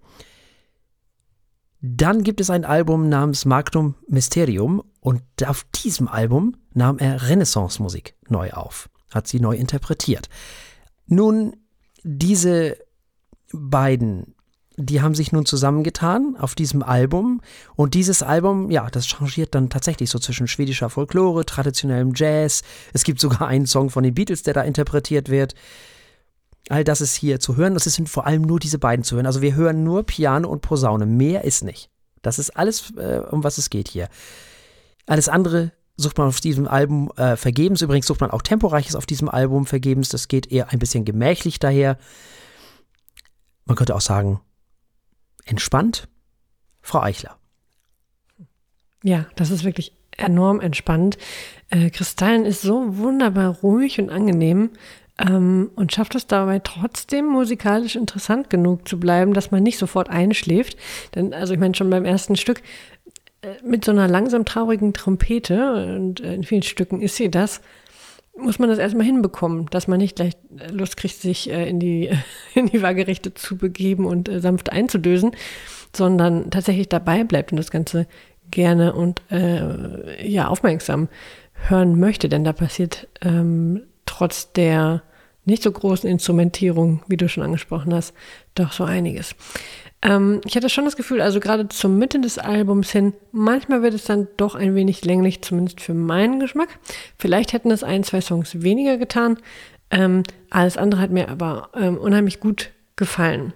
Dann gibt es ein Album namens Magnum Mysterium und auf diesem Album nahm er Renaissance-Musik neu auf, hat sie neu interpretiert. Nun, diese beiden die haben sich nun zusammengetan auf diesem Album und dieses Album, ja, das changiert dann tatsächlich so zwischen schwedischer Folklore, traditionellem Jazz. Es gibt sogar einen Song von den Beatles, der da interpretiert wird. All das ist hier zu hören. Das sind vor allem nur diese beiden zu hören. Also wir hören nur Piano und Posaune. Mehr ist nicht. Das ist alles, äh, um was es geht hier. Alles andere sucht man auf diesem Album äh, vergebens. Übrigens sucht man auch Temporeiches auf diesem Album vergebens. Das geht eher ein bisschen gemächlich daher. Man könnte auch sagen, entspannt? Frau Eichler. Ja, das ist wirklich enorm entspannt. Äh, Kristallen ist so wunderbar ruhig und angenehm ähm, und schafft es dabei trotzdem musikalisch interessant genug zu bleiben, dass man nicht sofort einschläft. Denn, also ich meine, schon beim ersten Stück äh, mit so einer langsam traurigen Trompete, und äh, in vielen Stücken ist sie das, muss man das erstmal hinbekommen, dass man nicht gleich Lust kriegt, sich äh, in, die, <laughs> in die Waagerechte zu begeben und äh, sanft einzudösen, sondern tatsächlich dabei bleibt und das Ganze gerne und äh, ja, aufmerksam hören möchte, denn da passiert ähm, trotz der nicht so großen Instrumentierung, wie du schon angesprochen hast, doch so einiges. Ähm, ich hatte schon das Gefühl, also gerade zur Mitte des Albums hin, manchmal wird es dann doch ein wenig länglich, zumindest für meinen Geschmack. Vielleicht hätten es ein, zwei Songs weniger getan. Ähm, alles andere hat mir aber ähm, unheimlich gut gefallen.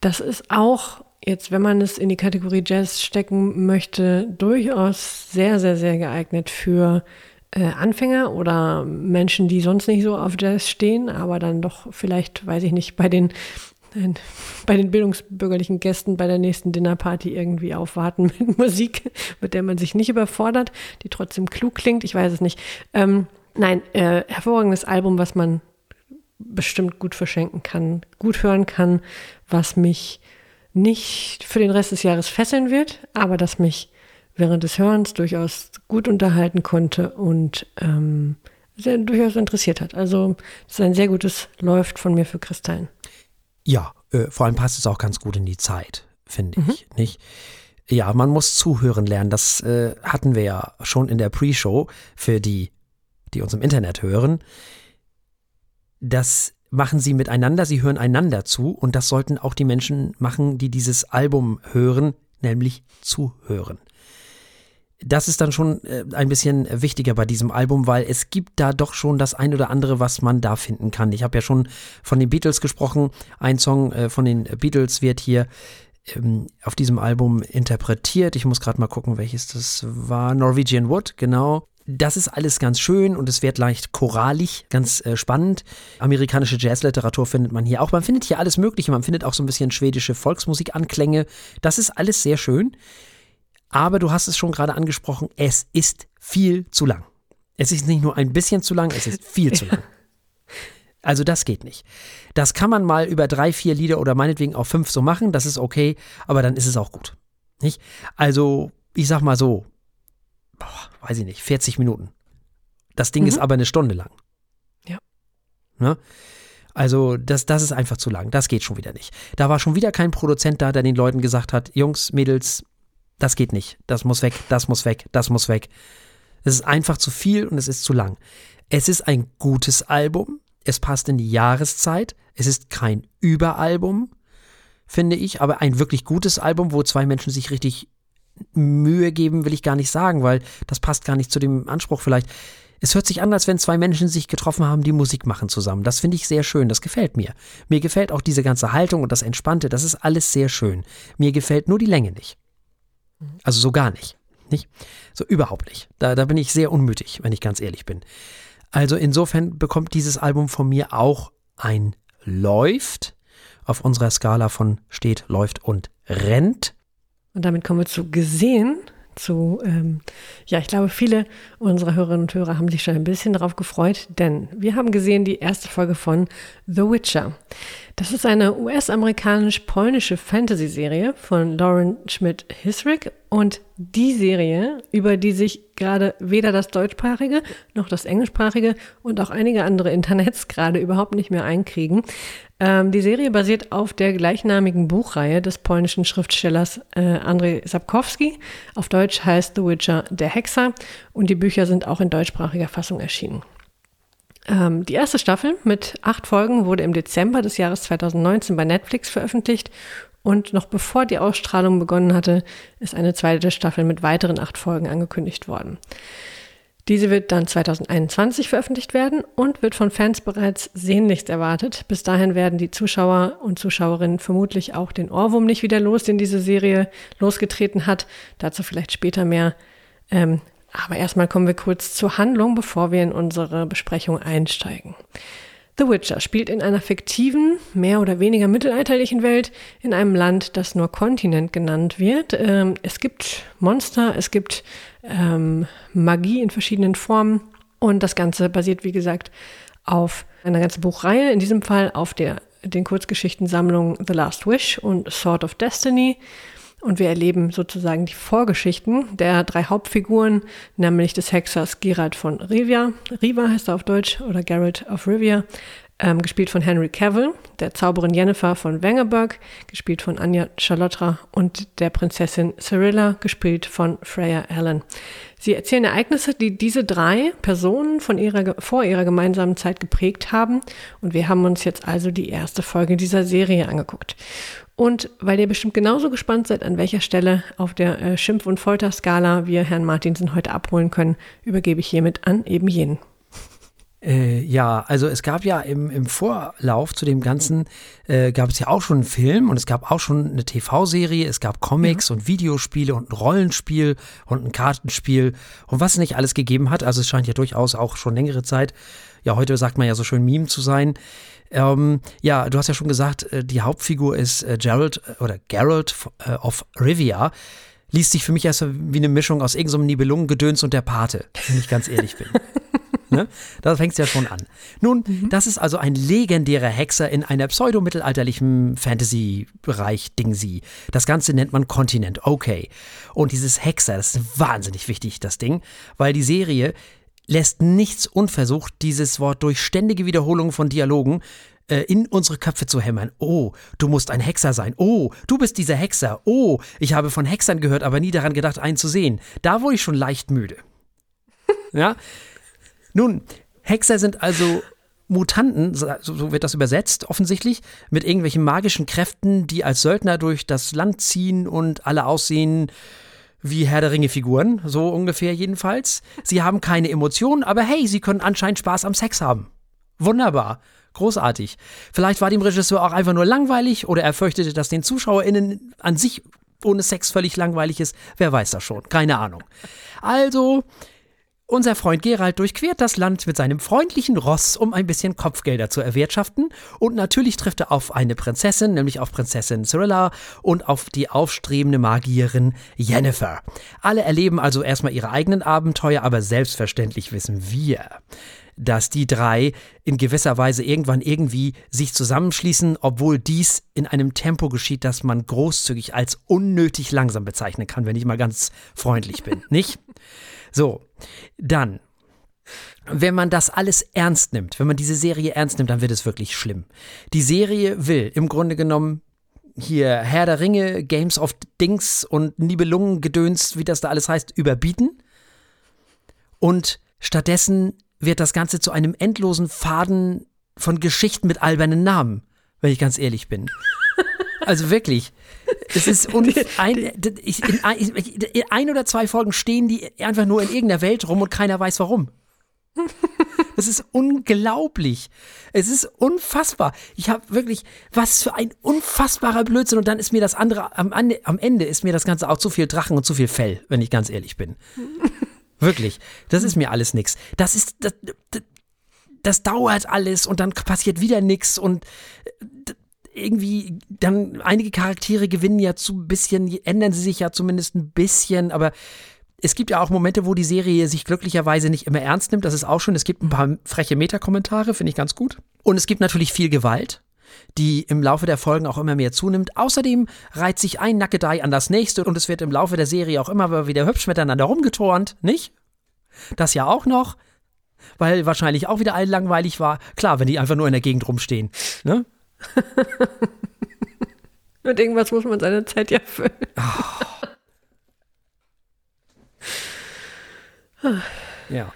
Das ist auch jetzt, wenn man es in die Kategorie Jazz stecken möchte, durchaus sehr, sehr, sehr geeignet für Anfänger oder Menschen, die sonst nicht so auf Jazz stehen, aber dann doch vielleicht, weiß ich nicht, bei den bei den bildungsbürgerlichen Gästen bei der nächsten Dinnerparty irgendwie aufwarten mit <laughs> Musik, mit der man sich nicht überfordert, die trotzdem klug klingt. Ich weiß es nicht. Ähm, nein, äh, hervorragendes Album, was man bestimmt gut verschenken kann, gut hören kann, was mich nicht für den Rest des Jahres fesseln wird, aber das mich während des Hörens durchaus gut unterhalten konnte und ähm, sehr, durchaus interessiert hat. Also es ist ein sehr gutes Läuft von mir für Kristallen. Ja, äh, vor allem passt es auch ganz gut in die Zeit, finde mhm. ich. Nicht? Ja, man muss zuhören lernen. Das äh, hatten wir ja schon in der Pre-Show für die, die uns im Internet hören. Das machen sie miteinander, sie hören einander zu und das sollten auch die Menschen machen, die dieses Album hören, nämlich zuhören das ist dann schon äh, ein bisschen wichtiger bei diesem Album, weil es gibt da doch schon das ein oder andere, was man da finden kann. Ich habe ja schon von den Beatles gesprochen. Ein Song äh, von den Beatles wird hier ähm, auf diesem Album interpretiert. Ich muss gerade mal gucken, welches das war. Norwegian Wood, genau. Das ist alles ganz schön und es wird leicht choralig, ganz äh, spannend. Amerikanische Jazzliteratur findet man hier auch. Man findet hier alles Mögliche. Man findet auch so ein bisschen schwedische Volksmusikanklänge. Das ist alles sehr schön. Aber du hast es schon gerade angesprochen, es ist viel zu lang. Es ist nicht nur ein bisschen zu lang, es ist viel zu lang. <laughs> Also das geht nicht. Das kann man mal über drei, vier Lieder oder meinetwegen auch fünf so machen, das ist okay, aber dann ist es auch gut. Nicht? Also, ich sag mal so, boah, weiß ich nicht, 40 Minuten. Das Ding mhm. ist aber eine Stunde lang. Ja. Ne? Also, das, das ist einfach zu lang. Das geht schon wieder nicht. Da war schon wieder kein Produzent da, der den Leuten gesagt hat: Jungs, Mädels, das geht nicht. Das muss weg, das muss weg, das muss weg. Es ist einfach zu viel und es ist zu lang. Es ist ein gutes Album. Es passt in die Jahreszeit. Es ist kein Überalbum, finde ich, aber ein wirklich gutes Album, wo zwei Menschen sich richtig Mühe geben, will ich gar nicht sagen, weil das passt gar nicht zu dem Anspruch vielleicht. Es hört sich an, als wenn zwei Menschen sich getroffen haben, die Musik machen zusammen. Das finde ich sehr schön. Das gefällt mir. Mir gefällt auch diese ganze Haltung und das Entspannte. Das ist alles sehr schön. Mir gefällt nur die Länge nicht. Also so gar nicht. Nicht? So überhaupt nicht. Da, da bin ich sehr unmütig, wenn ich ganz ehrlich bin. Also insofern bekommt dieses Album von mir auch ein Läuft auf unserer Skala von steht, läuft und rennt. Und damit kommen wir zu gesehen zu, ähm, ja, ich glaube, viele unserer Hörerinnen und Hörer haben sich schon ein bisschen darauf gefreut, denn wir haben gesehen die erste Folge von The Witcher. Das ist eine US-amerikanisch-polnische Fantasy-Serie von Lauren Schmidt-Hisrick und die Serie, über die sich gerade weder das deutschsprachige noch das englischsprachige und auch einige andere Internets <laughs> gerade überhaupt nicht mehr einkriegen. Ähm, die Serie basiert auf der gleichnamigen Buchreihe des polnischen Schriftstellers äh, Andrzej Sapkowski. Auf Deutsch heißt The Witcher der Hexer und die Bücher sind auch in deutschsprachiger Fassung erschienen. Ähm, die erste Staffel mit acht Folgen wurde im Dezember des Jahres 2019 bei Netflix veröffentlicht und noch bevor die Ausstrahlung begonnen hatte, ist eine zweite Staffel mit weiteren acht Folgen angekündigt worden. Diese wird dann 2021 veröffentlicht werden und wird von Fans bereits sehnlichst erwartet. Bis dahin werden die Zuschauer und Zuschauerinnen vermutlich auch den Ohrwurm nicht wieder los, den diese Serie losgetreten hat. Dazu vielleicht später mehr. Ähm, aber erstmal kommen wir kurz zur Handlung, bevor wir in unsere Besprechung einsteigen. The Witcher spielt in einer fiktiven, mehr oder weniger mittelalterlichen Welt in einem Land, das nur Kontinent genannt wird. Ähm, es gibt Monster, es gibt ähm, Magie in verschiedenen Formen und das Ganze basiert, wie gesagt, auf einer ganzen Buchreihe, in diesem Fall auf der, den Kurzgeschichtensammlungen The Last Wish und Sword of Destiny. Und wir erleben sozusagen die Vorgeschichten der drei Hauptfiguren, nämlich des Hexers Geralt von Rivia, Riva heißt er auf Deutsch, oder Geralt of Rivia, ähm, gespielt von Henry Cavill, der Zauberin Jennifer von Wengerberg, gespielt von Anja Charlotra und der Prinzessin Cyrilla, gespielt von Freya Allen. Sie erzählen Ereignisse, die diese drei Personen von ihrer, vor ihrer gemeinsamen Zeit geprägt haben und wir haben uns jetzt also die erste Folge dieser Serie angeguckt. Und weil ihr bestimmt genauso gespannt seid, an welcher Stelle auf der äh, Schimpf- und Folterskala wir Herrn Martinsen heute abholen können, übergebe ich hiermit an eben jenen. Äh, ja, also es gab ja im, im Vorlauf zu dem Ganzen, äh, gab es ja auch schon einen Film und es gab auch schon eine TV-Serie, es gab Comics ja. und Videospiele und ein Rollenspiel und ein Kartenspiel und was es nicht alles gegeben hat. Also es scheint ja durchaus auch schon längere Zeit, ja heute sagt man ja so schön Meme zu sein. Ähm, ja, du hast ja schon gesagt, äh, die Hauptfigur ist äh, Gerald äh, oder Gerald of Rivia liest sich für mich erst wie eine Mischung aus irgendeinem Nibelungengedöns und der Pate, wenn ich ganz ehrlich bin. <laughs> Ne? Da fängt es ja schon an. Nun, mhm. das ist also ein legendärer Hexer in einer pseudomittelalterlichen Fantasy-Bereich Ding-Sie. Das Ganze nennt man Kontinent, okay. Und dieses Hexer, das ist wahnsinnig wichtig, das Ding, weil die Serie lässt nichts unversucht, dieses Wort durch ständige Wiederholung von Dialogen äh, in unsere Köpfe zu hämmern. Oh, du musst ein Hexer sein. Oh, du bist dieser Hexer. Oh, ich habe von Hexern gehört, aber nie daran gedacht, einen zu sehen. Da wurde ich schon leicht müde. <laughs> ja, nun, Hexer sind also Mutanten, so wird das übersetzt, offensichtlich, mit irgendwelchen magischen Kräften, die als Söldner durch das Land ziehen und alle aussehen wie Herr der Ringe-Figuren, so ungefähr jedenfalls. Sie haben keine Emotionen, aber hey, sie können anscheinend Spaß am Sex haben. Wunderbar. Großartig. Vielleicht war dem Regisseur auch einfach nur langweilig oder er fürchtete, dass den ZuschauerInnen an sich ohne Sex völlig langweilig ist. Wer weiß das schon. Keine Ahnung. Also, unser Freund Gerald durchquert das Land mit seinem freundlichen Ross, um ein bisschen Kopfgelder zu erwirtschaften. Und natürlich trifft er auf eine Prinzessin, nämlich auf Prinzessin Cyrilla und auf die aufstrebende Magierin Jennifer. Alle erleben also erstmal ihre eigenen Abenteuer, aber selbstverständlich wissen wir, dass die drei in gewisser Weise irgendwann irgendwie sich zusammenschließen, obwohl dies in einem Tempo geschieht, das man großzügig als unnötig langsam bezeichnen kann, wenn ich mal ganz freundlich bin, <laughs> nicht? So, dann, wenn man das alles ernst nimmt, wenn man diese Serie ernst nimmt, dann wird es wirklich schlimm. Die Serie will im Grunde genommen hier Herr der Ringe, Games of Dings und Nibelungen-Gedöns, wie das da alles heißt, überbieten. Und stattdessen wird das Ganze zu einem endlosen Faden von Geschichten mit albernen Namen, wenn ich ganz ehrlich bin. Also wirklich. Es ist un ein, ich, in, ein, in ein oder zwei Folgen stehen die einfach nur in irgendeiner Welt rum und keiner weiß warum. Das ist unglaublich. Es ist unfassbar. Ich habe wirklich, was für ein unfassbarer Blödsinn. Und dann ist mir das andere, am, am Ende ist mir das Ganze auch zu viel Drachen und zu viel Fell, wenn ich ganz ehrlich bin. Wirklich. Das ist mir alles nix. Das ist, das, das, das dauert alles und dann passiert wieder nichts und irgendwie dann einige Charaktere gewinnen ja zu ein bisschen, ändern sie sich ja zumindest ein bisschen, aber es gibt ja auch Momente, wo die Serie sich glücklicherweise nicht immer ernst nimmt. Das ist auch schon. Es gibt ein paar freche Meta-Kommentare, finde ich ganz gut. Und es gibt natürlich viel Gewalt, die im Laufe der Folgen auch immer mehr zunimmt. Außerdem reiht sich ein Nackedei an das nächste und es wird im Laufe der Serie auch immer wieder hübsch miteinander rumgetornt, nicht? Das ja auch noch, weil wahrscheinlich auch wieder allen langweilig war. Klar, wenn die einfach nur in der Gegend rumstehen, ne? <laughs> Mit irgendwas muss man seine Zeit ja füllen. Oh. ja.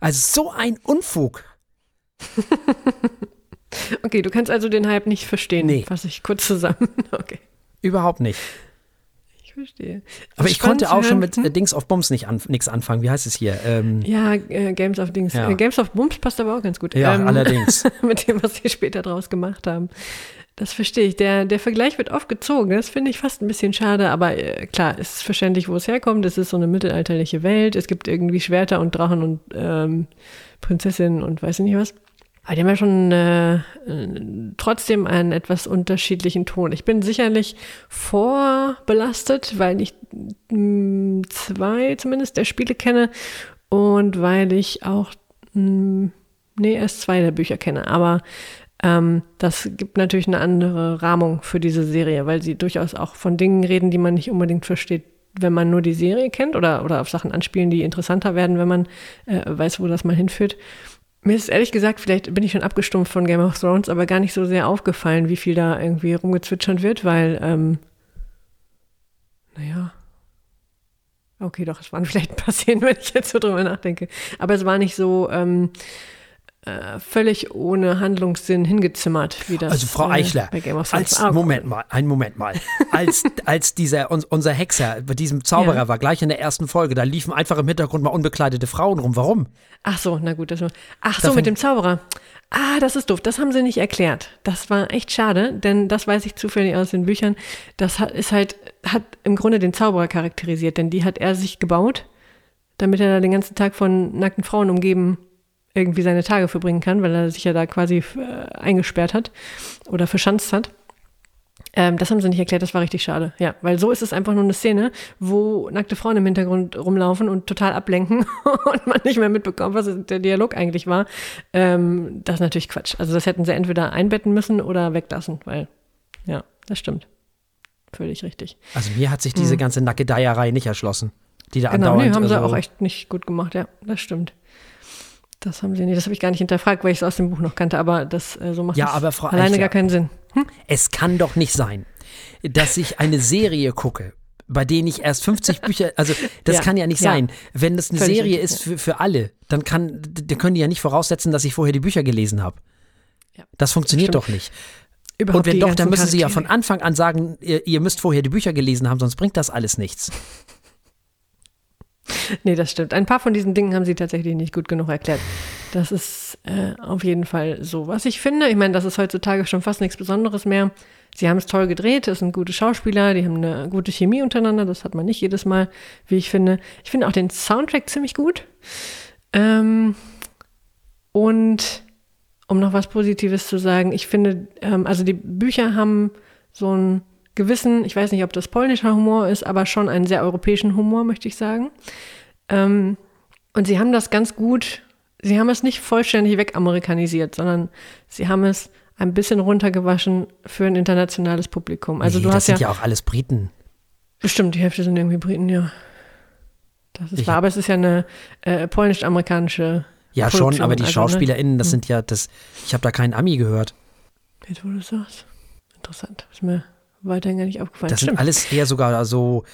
Also so ein Unfug. <laughs> okay, du kannst also den Hype nicht verstehen. Nee. Fasse ich kurz zusammen. <laughs> Okay. Überhaupt nicht verstehe. Aber ich konnte auch schon mit hm? Dings of Bums nicht an, nichts anfangen. Wie heißt es hier? Ähm, ja, äh, Games of Dings. Ja. Äh, Games of Bums passt aber auch ganz gut. Ja, ähm, allerdings. <laughs> mit dem, was sie später draus gemacht haben. Das verstehe ich. Der, der Vergleich wird oft gezogen. Das finde ich fast ein bisschen schade, aber äh, klar, es ist verständlich, wo es herkommt. Es ist so eine mittelalterliche Welt. Es gibt irgendwie Schwerter und Drachen und ähm, Prinzessinnen und weiß nicht was. Aber die haben ja schon äh, trotzdem einen etwas unterschiedlichen Ton. Ich bin sicherlich vorbelastet, weil ich mh, hm, zwei zumindest der Spiele kenne und weil ich auch, mh, hm, nee, erst zwei der Bücher kenne. Aber ähm, das gibt natürlich eine andere Rahmung für diese Serie, weil sie durchaus auch von Dingen reden, die man nicht unbedingt versteht, wenn man nur die Serie kennt oder, oder auf Sachen anspielen, die interessanter werden, wenn man äh, weiß, wo das mal hinführt. Mir ist ehrlich gesagt, vielleicht bin ich schon abgestumpft von Game of Thrones, aber gar nicht so sehr aufgefallen, wie viel da irgendwie rumgezwitschert wird, weil, ähm, naja, okay, doch, es waren <laughs> vielleicht ein paar Szenen, wenn ich jetzt so drüber nachdenke. Aber es war nicht so, ähm, äh, völlig ohne Handlungssinn hingezimmert, wie das Also Frau äh, Eichler, bei Game of Thrones als. Ah, Moment mal, einen Moment mal. Als, <laughs> als dieser uns, unser Hexer bei diesem Zauberer Ja. war, gleich in der ersten Folge, da liefen einfach im Hintergrund mal unbekleidete Frauen rum. Warum? Ach so, na gut. Das war, ach Da so, mit dem Zauberer. Ah, das ist doof. Das haben sie nicht erklärt. Das war echt schade, denn das weiß ich zufällig aus den Büchern. Das hat, ist halt, hat im Grunde den Zauberer charakterisiert, denn die hat er sich gebaut, damit er da den ganzen Tag von nackten Frauen umgeben irgendwie seine Tage verbringen kann, weil er sich ja da quasi äh, eingesperrt hat oder verschanzt hat. Ähm, das haben sie nicht erklärt, das war richtig schade. Ja, weil so ist es einfach nur eine Szene, wo nackte Frauen im Hintergrund rumlaufen und total ablenken <laughs> und man nicht mehr mitbekommt, was der Dialog eigentlich war. Ähm, das ist natürlich Quatsch. Also das hätten sie entweder einbetten müssen oder weglassen, weil, ja, das stimmt. Völlig richtig. Also mir hat sich diese ganze Nackedeierei nicht erschlossen. Die da. Genau, andauernd. nee, haben sie also, auch echt nicht gut gemacht, ja, das stimmt. Das haben sie nicht, das habe ich gar nicht hinterfragt, weil ich es aus dem Buch noch kannte, aber das äh, so macht Ja, das aber Frau alleine Eichler- gar keinen Sinn. Es kann doch nicht sein, dass ich eine Serie gucke, bei denen ich erst 50 <laughs> Bücher, also das Ja, kann ja nicht ja. sein. Wenn das eine Völlig Serie ist für, für alle, dann kann, da können die ja nicht voraussetzen, dass ich vorher die Bücher gelesen habe. Ja, Das funktioniert stimmt. doch nicht. Überhaupt Und wenn doch, dann müssen sie ja von Charaktere. Anfang an sagen, ihr, ihr müsst vorher die Bücher gelesen haben, sonst bringt das alles nichts. Nee, das stimmt. Ein paar von diesen Dingen haben sie tatsächlich nicht gut genug erklärt. Das ist äh, auf jeden Fall so. Was ich finde, ich meine, das ist heutzutage schon fast nichts Besonderes mehr. Sie haben es toll gedreht, es sind gute Schauspieler, die haben eine gute Chemie untereinander, das hat man nicht jedes Mal, wie ich finde. Ich finde auch den Soundtrack ziemlich gut. Ähm, und um noch was Positives zu sagen, ich finde, ähm, also die Bücher haben so einen gewissen, ich weiß nicht, ob das polnischer Humor ist, aber schon einen sehr europäischen Humor, möchte ich sagen. Ähm, und sie haben das ganz gut, sie haben es nicht vollständig wegamerikanisiert, sondern sie haben es ein bisschen runtergewaschen für ein internationales Publikum. Also nee, du das hast ja, sind ja auch alles Briten. bestimmt, die Hälfte sind irgendwie Briten, ja. Das ist Ich wahr, aber es ist ja eine äh, polnisch-amerikanische Ja, schon, Produktion, aber die also, ne? SchauspielerInnen, das sind ja, das, ich habe da keinen Ami gehört. Jetzt, wo du sagst. Interessant. Ist mir weiterhin gar nicht aufgefallen. Das sind Stimmt. alles eher sogar so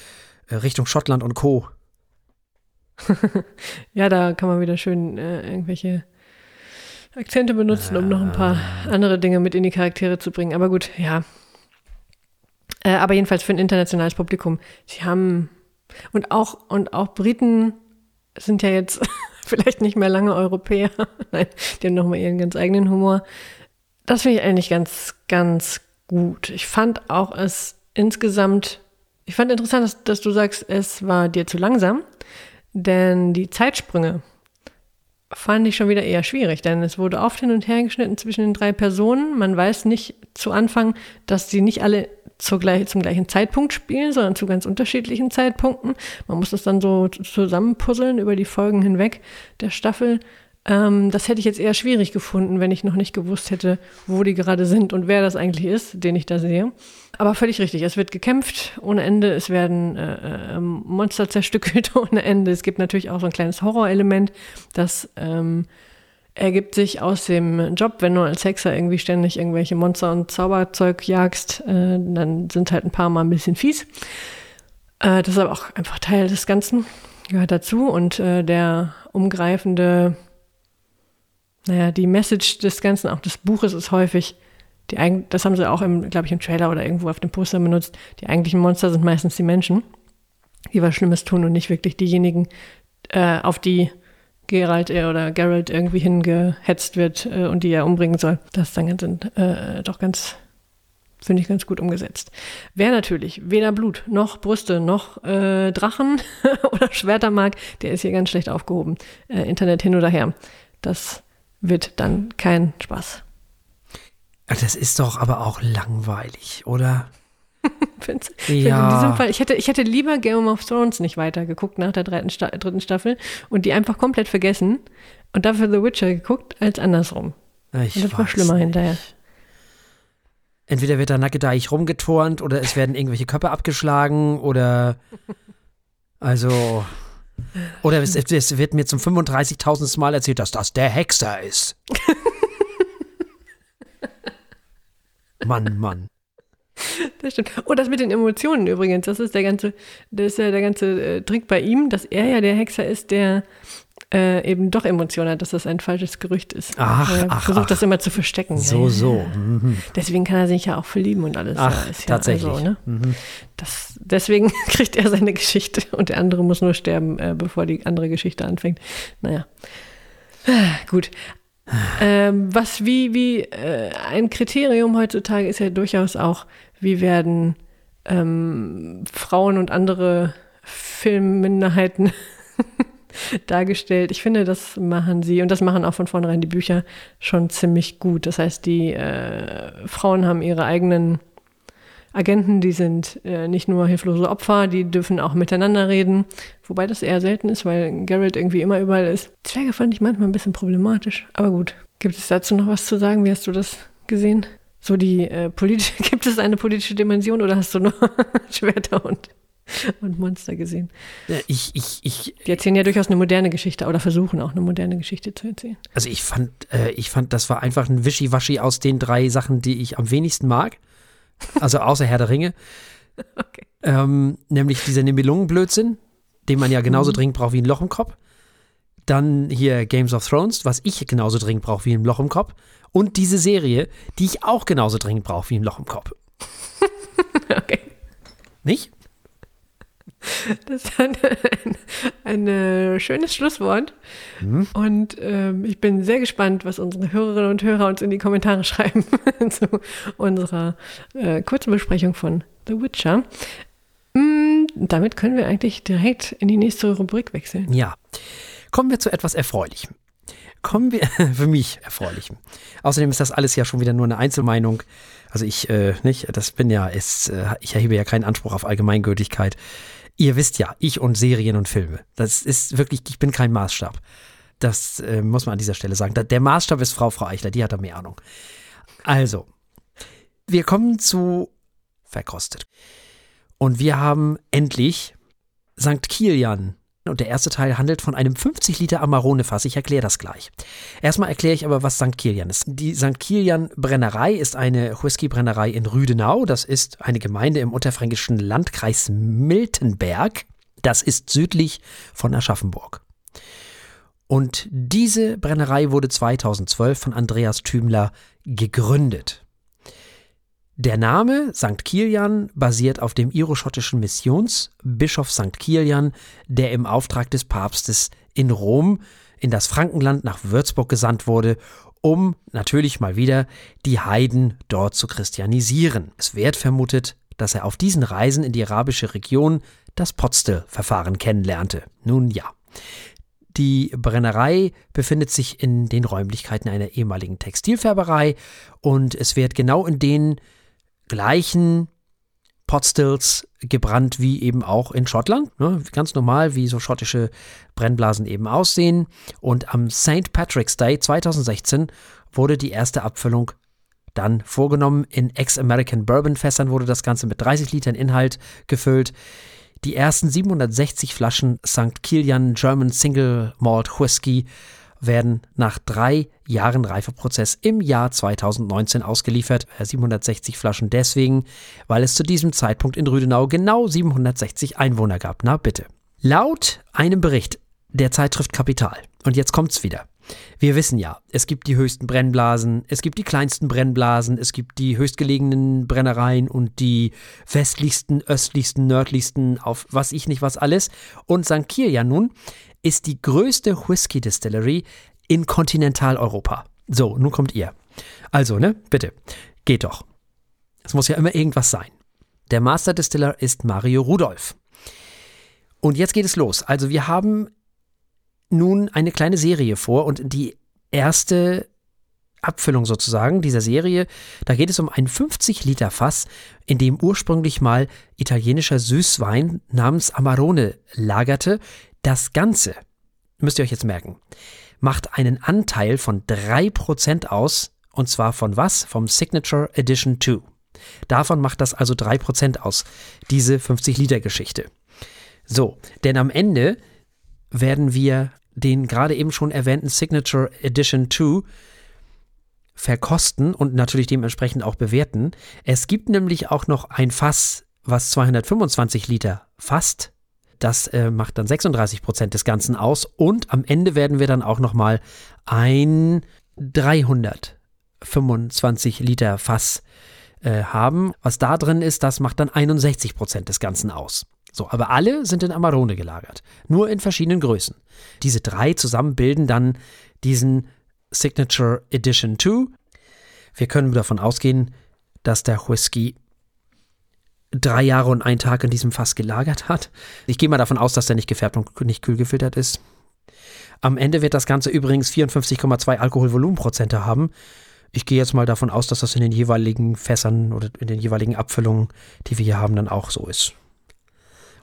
äh, Richtung Schottland und Co. <laughs> Ja, da kann man wieder schön äh, irgendwelche Akzente benutzen, um noch ein paar andere Dinge mit in die Charaktere zu bringen. Aber gut, ja. Äh, aber jedenfalls für ein internationales Publikum. Sie haben und auch und auch Briten sind ja jetzt <laughs> vielleicht nicht mehr lange Europäer. <laughs> Nein, die haben nochmal ihren ganz eigenen Humor. Das finde ich eigentlich ganz, ganz gut. Ich fand auch es insgesamt, ich fand interessant, dass, dass du sagst, es war dir zu langsam, denn die Zeitsprünge fand ich schon wieder eher schwierig, denn es wurde oft hin und her geschnitten zwischen den drei Personen. Man weiß nicht zu Anfang, dass sie nicht alle zur gleich, zum gleichen Zeitpunkt spielen, sondern zu ganz unterschiedlichen Zeitpunkten. Man muss das dann so zusammenpuzzeln über die Folgen hinweg der Staffel. Ähm, das hätte ich jetzt eher schwierig gefunden, wenn ich noch nicht gewusst hätte, wo die gerade sind und wer das eigentlich ist, den ich da sehe. Aber völlig richtig. Es wird gekämpft ohne Ende. Es werden äh, äh, Monster zerstückelt <laughs> ohne Ende. Es gibt natürlich auch so ein kleines Horrorelement, das ähm, ergibt sich aus dem Job, wenn du als Hexer irgendwie ständig irgendwelche Monster und Zauberzeug jagst, äh, dann sind halt ein paar Mal ein bisschen fies. Äh, das ist aber auch einfach Teil des Ganzen, gehört dazu. Und äh, der umgreifende, naja, die Message des Ganzen, auch des Buches ist häufig, die eig- das haben sie auch, im, glaube ich, im Trailer oder irgendwo auf dem Poster benutzt, die eigentlichen Monster sind meistens die Menschen, die was Schlimmes tun und nicht wirklich diejenigen, äh, auf die Geralt äh, oder Geralt irgendwie hingehetzt wird äh, und die er umbringen soll. Das ist dann ganz, äh, doch ganz, finde ich ganz gut umgesetzt. Wer natürlich weder Blut noch Brüste noch äh, Drachen <laughs> oder Schwerter mag, der ist hier ganz schlecht aufgehoben. Äh, Internet hin oder her. Das wird dann kein Spaß. Das ist doch aber auch langweilig, oder? <laughs> Find's, Ja. In diesem Fall, ich hätte, ich hätte lieber Game of Thrones nicht weitergeguckt nach der dritten, Sta dritten Staffel und die einfach komplett vergessen und dafür The Witcher geguckt, als andersrum. Ich Und das war schlimmer nicht. hinterher. Entweder wird da nackedeich rumgeturnt oder es werden irgendwelche Köpfe abgeschlagen oder <laughs> also Oder es, es wird mir zum 35.000. Mal erzählt, dass das der Hexer ist. <laughs> Mann, Mann. Das stimmt. Oh, das mit den Emotionen übrigens, das ist der ganze, das ist ja der ganze äh, Trick bei ihm, dass er ja der Hexer ist, der äh, eben doch Emotionen hat, dass das ein falsches Gerücht ist. Ach, er ach, versucht ach. das immer zu verstecken. So, Ja, so. Mhm. Deswegen kann er sich ja auch verlieben und alles. Ach, ja, tatsächlich. Also, ne? Mhm. das, deswegen <laughs> kriegt er seine Geschichte und der andere muss nur sterben, äh, bevor die andere Geschichte anfängt. Naja. Gut. Ähm, was wie, wie äh, ein Kriterium heutzutage ist ja durchaus auch, wie werden ähm, Frauen und andere Filmminderheiten <laughs> dargestellt. Ich finde, das machen sie und das machen auch von vornherein die Bücher schon ziemlich gut. Das heißt, die äh, Frauen haben ihre eigenen Agenten, die sind äh, nicht nur hilflose Opfer, die dürfen auch miteinander reden, wobei das eher selten ist, weil Garrett irgendwie immer überall ist. Zwerge fand ich manchmal ein bisschen problematisch, aber gut. Gibt es dazu noch was zu sagen? Wie hast du das gesehen? So die äh, politische, <laughs> gibt es eine politische Dimension oder hast du nur <laughs> Schwerter und, und Monster gesehen? Äh, Ich, ich, ich, Die erzählen ja durchaus eine moderne Geschichte oder versuchen auch eine moderne Geschichte zu erzählen. also ich fand, äh, ich fand, das war einfach ein Wischiwaschi aus den drei Sachen, die ich am wenigsten mag. Also außer Herr der Ringe. <laughs> Okay. Ähm, nämlich dieser Nibelungenblödsinn, den man ja genauso Mhm. dringend braucht wie ein Loch im Kopf. Dann hier Games of Thrones, was ich genauso dringend brauche wie ein Loch im Kopf. Und diese Serie, die ich auch genauso dringend brauche wie ein Loch im Kopf. <laughs> Okay. Nicht? Das ist ein, ein, äh, schönes Schlusswort. Mhm. Und ähm, ich bin sehr gespannt, was unsere Hörerinnen und Hörer uns in die Kommentare <laughs> schreiben <laughs> zu unserer äh, kurzen Besprechung von The Witcher. Mm, damit können wir eigentlich direkt in die nächste Rubrik wechseln. Ja. Kommen wir zu etwas Erfreulichem. Kommen wir, <laughs> für mich Erfreulichem. Außerdem ist das alles ja schon wieder nur eine Einzelmeinung. Also ich, äh, nicht, das bin ja, ist, äh, ich erhebe ja keinen Anspruch auf Allgemeingültigkeit. Ihr wisst ja, ich und Serien und Filme. Das ist wirklich, ich bin kein Maßstab. Das äh, muss man an dieser Stelle sagen. Der Maßstab ist Frau Frau Eichler, die hat da mehr Ahnung. Also, wir kommen zu verkostet. Und wir haben endlich St. Kilian. Und der erste Teil handelt von einem 50 Liter Amarone-Fass. Ich erkläre das gleich. Erstmal erkläre ich aber, was St. Kilian ist. Die St. Kilian Brennerei ist eine Whisky-Brennerei in Rüdenau. Das ist eine Gemeinde im unterfränkischen Landkreis Miltenberg. Das ist südlich von Aschaffenburg. Und diese Brennerei wurde 2012 von Andreas Thümler gegründet. Der Name St. Kilian basiert auf dem iroschottischen Missionsbischof St. Kilian, der im Auftrag des Papstes in Rom in das Frankenland nach Würzburg gesandt wurde, um natürlich mal wieder die Heiden dort zu christianisieren. Es wird vermutet, dass er auf diesen Reisen in die arabische Region das Potsdel-Verfahren kennenlernte. Nun ja. Die Brennerei befindet sich in den Räumlichkeiten einer ehemaligen Textilfärberei und es wird genau in den gleichen Potstills gebrannt wie eben auch in Schottland. Ne? Ganz normal, wie so schottische Brennblasen eben aussehen. Und am St. Patrick's Day 2016 wurde die erste Abfüllung dann vorgenommen. In Ex-American Bourbon Fässern wurde das Ganze mit 30 Litern Inhalt gefüllt. Die ersten 760 Flaschen St. Kilian German Single Malt Whisky werden nach drei Jahren Reifeprozess im Jahr 2019 ausgeliefert. Äh, 760 Flaschen deswegen, weil es zu diesem Zeitpunkt in Rüdenau genau 760 Einwohner gab. Na bitte. Laut einem Bericht der Zeitschrift Kapital, und jetzt kommt's wieder. Wir wissen ja, es gibt die höchsten Brennblasen, es gibt die kleinsten Brennblasen, es gibt die höchstgelegenen Brennereien und die westlichsten, östlichsten, nördlichsten, auf was ich nicht was alles. Und St. Kilian nun ist die größte Whisky Distillery in Kontinentaleuropa. So, nun kommt ihr. Also, ne, bitte, geht doch. Es muss ja immer irgendwas sein. Der Master Distiller ist Mario Rudolph. Und jetzt geht es los. Also, wir haben nun eine kleine Serie vor und die erste Abfüllung sozusagen dieser Serie, da geht es um ein 50 Liter Fass, in dem ursprünglich mal italienischer Süßwein namens Amarone lagerte. Das Ganze, müsst ihr euch jetzt merken, macht einen Anteil von 3% aus, und zwar von was? Vom Signature Edition 2. Davon macht das also 3% aus, diese 50 Liter Geschichte. So, denn am Ende werden wir den gerade eben schon erwähnten Signature Edition 2 verkosten und natürlich dementsprechend auch bewerten. Es gibt nämlich auch noch ein Fass, was 225 Liter fasst. Das äh, macht dann 36 Prozent des Ganzen aus. Und am Ende werden wir dann auch noch mal ein 325 Liter Fass äh, haben. Was da drin ist, das macht dann 61 Prozent des Ganzen aus. So, aber alle sind in Amarone gelagert, nur in verschiedenen Größen. Diese drei zusammen bilden dann diesen Signature Edition 2. Wir können davon ausgehen, dass der Whisky drei Jahre und einen Tag in diesem Fass gelagert hat. Ich gehe mal davon aus, dass der nicht gefärbt und nicht kühl gefiltert ist. Am Ende wird das Ganze übrigens 54,2 Alkoholvolumenprozente haben. Ich gehe jetzt mal davon aus, dass das in den jeweiligen Fässern oder in den jeweiligen Abfüllungen, die wir hier haben, dann auch so ist.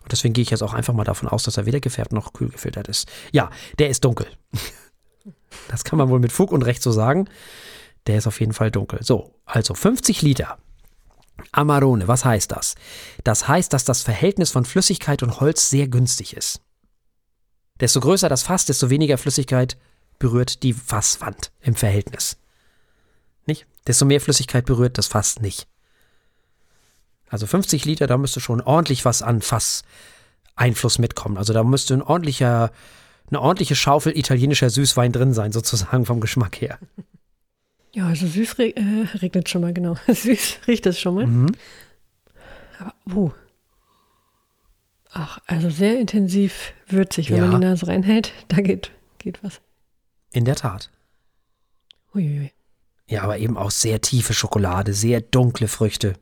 Und deswegen gehe ich jetzt auch einfach mal davon aus, dass er weder gefärbt noch kühl gefiltert ist. Ja, der ist dunkel. <laughs> Das kann man wohl mit Fug und Recht so sagen. Der ist auf jeden Fall dunkel. So, also 50 Liter. Amarone, was heißt das? Das heißt, dass das Verhältnis von Flüssigkeit und Holz sehr günstig ist. Desto größer das Fass, desto weniger Flüssigkeit berührt die Fasswand im Verhältnis. Nicht? Desto mehr Flüssigkeit berührt das Fass nicht. Also 50 Liter, da müsste schon ordentlich was an Fasseinfluss mitkommen. Also da müsste ein ordentlicher, eine ordentliche Schaufel italienischer Süßwein drin sein, sozusagen vom Geschmack her. Ja, also süß re äh, regnet schon mal, genau. <laughs> süß riecht es schon mal. Mhm. Aber, uh. Ach, also sehr intensiv würzig, wenn ja. man die Nase reinhält. <laughs> Da geht, geht was. In der Tat. Uiuiui. Ja, aber eben auch sehr tiefe Schokolade, sehr dunkle Früchte.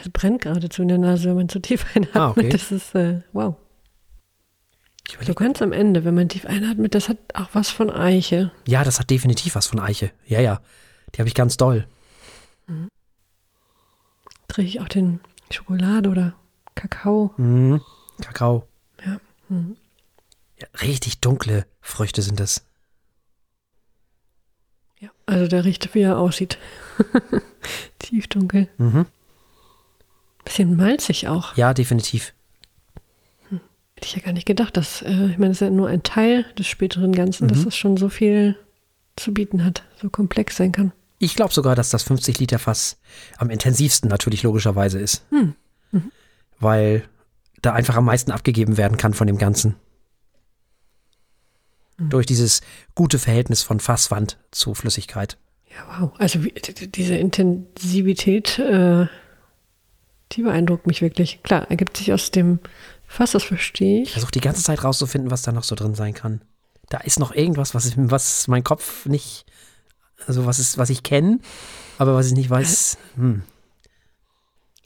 Es brennt geradezu in der Nase, wenn man zu tief <laughs> einatmet. Ah, okay. Das ist, äh, wow. So ganz am Ende, wenn man tief einatmet, das hat auch was von Eiche. Ja, das hat definitiv was von Eiche. Ja, ja. Die habe ich ganz doll. Mhm. Drehe ich auch den Schokolade oder Kakao. Mhm. Kakao. Ja. Mhm. ja. Richtig dunkle Früchte sind das. Ja, also der riecht, wie er aussieht. <laughs> Tiefdunkel. Mhm. Bisschen malzig auch. Ja, definitiv. Hätte ich ja gar nicht gedacht, dass, äh, ich meine, es ist ja nur ein Teil des späteren Ganzen, mhm. dass es schon so viel zu bieten hat, so komplex sein kann. Ich glaube sogar, dass das 50 Liter Fass am intensivsten natürlich logischerweise ist. Hm. Mhm. Weil da einfach am meisten abgegeben werden kann von dem Ganzen. Mhm. Durch dieses gute Verhältnis von Fasswand zu Flüssigkeit. Ja, wow. Also wie, diese Intensivität, äh, die beeindruckt mich wirklich. Klar, ergibt sich aus dem Fast, das verstehe ich. Ich versuche die ganze Zeit rauszufinden, was da noch so drin sein kann. Da ist noch irgendwas, was, was mein Kopf nicht, also was, ist, was ich kenne, aber was ich nicht weiß. Hm.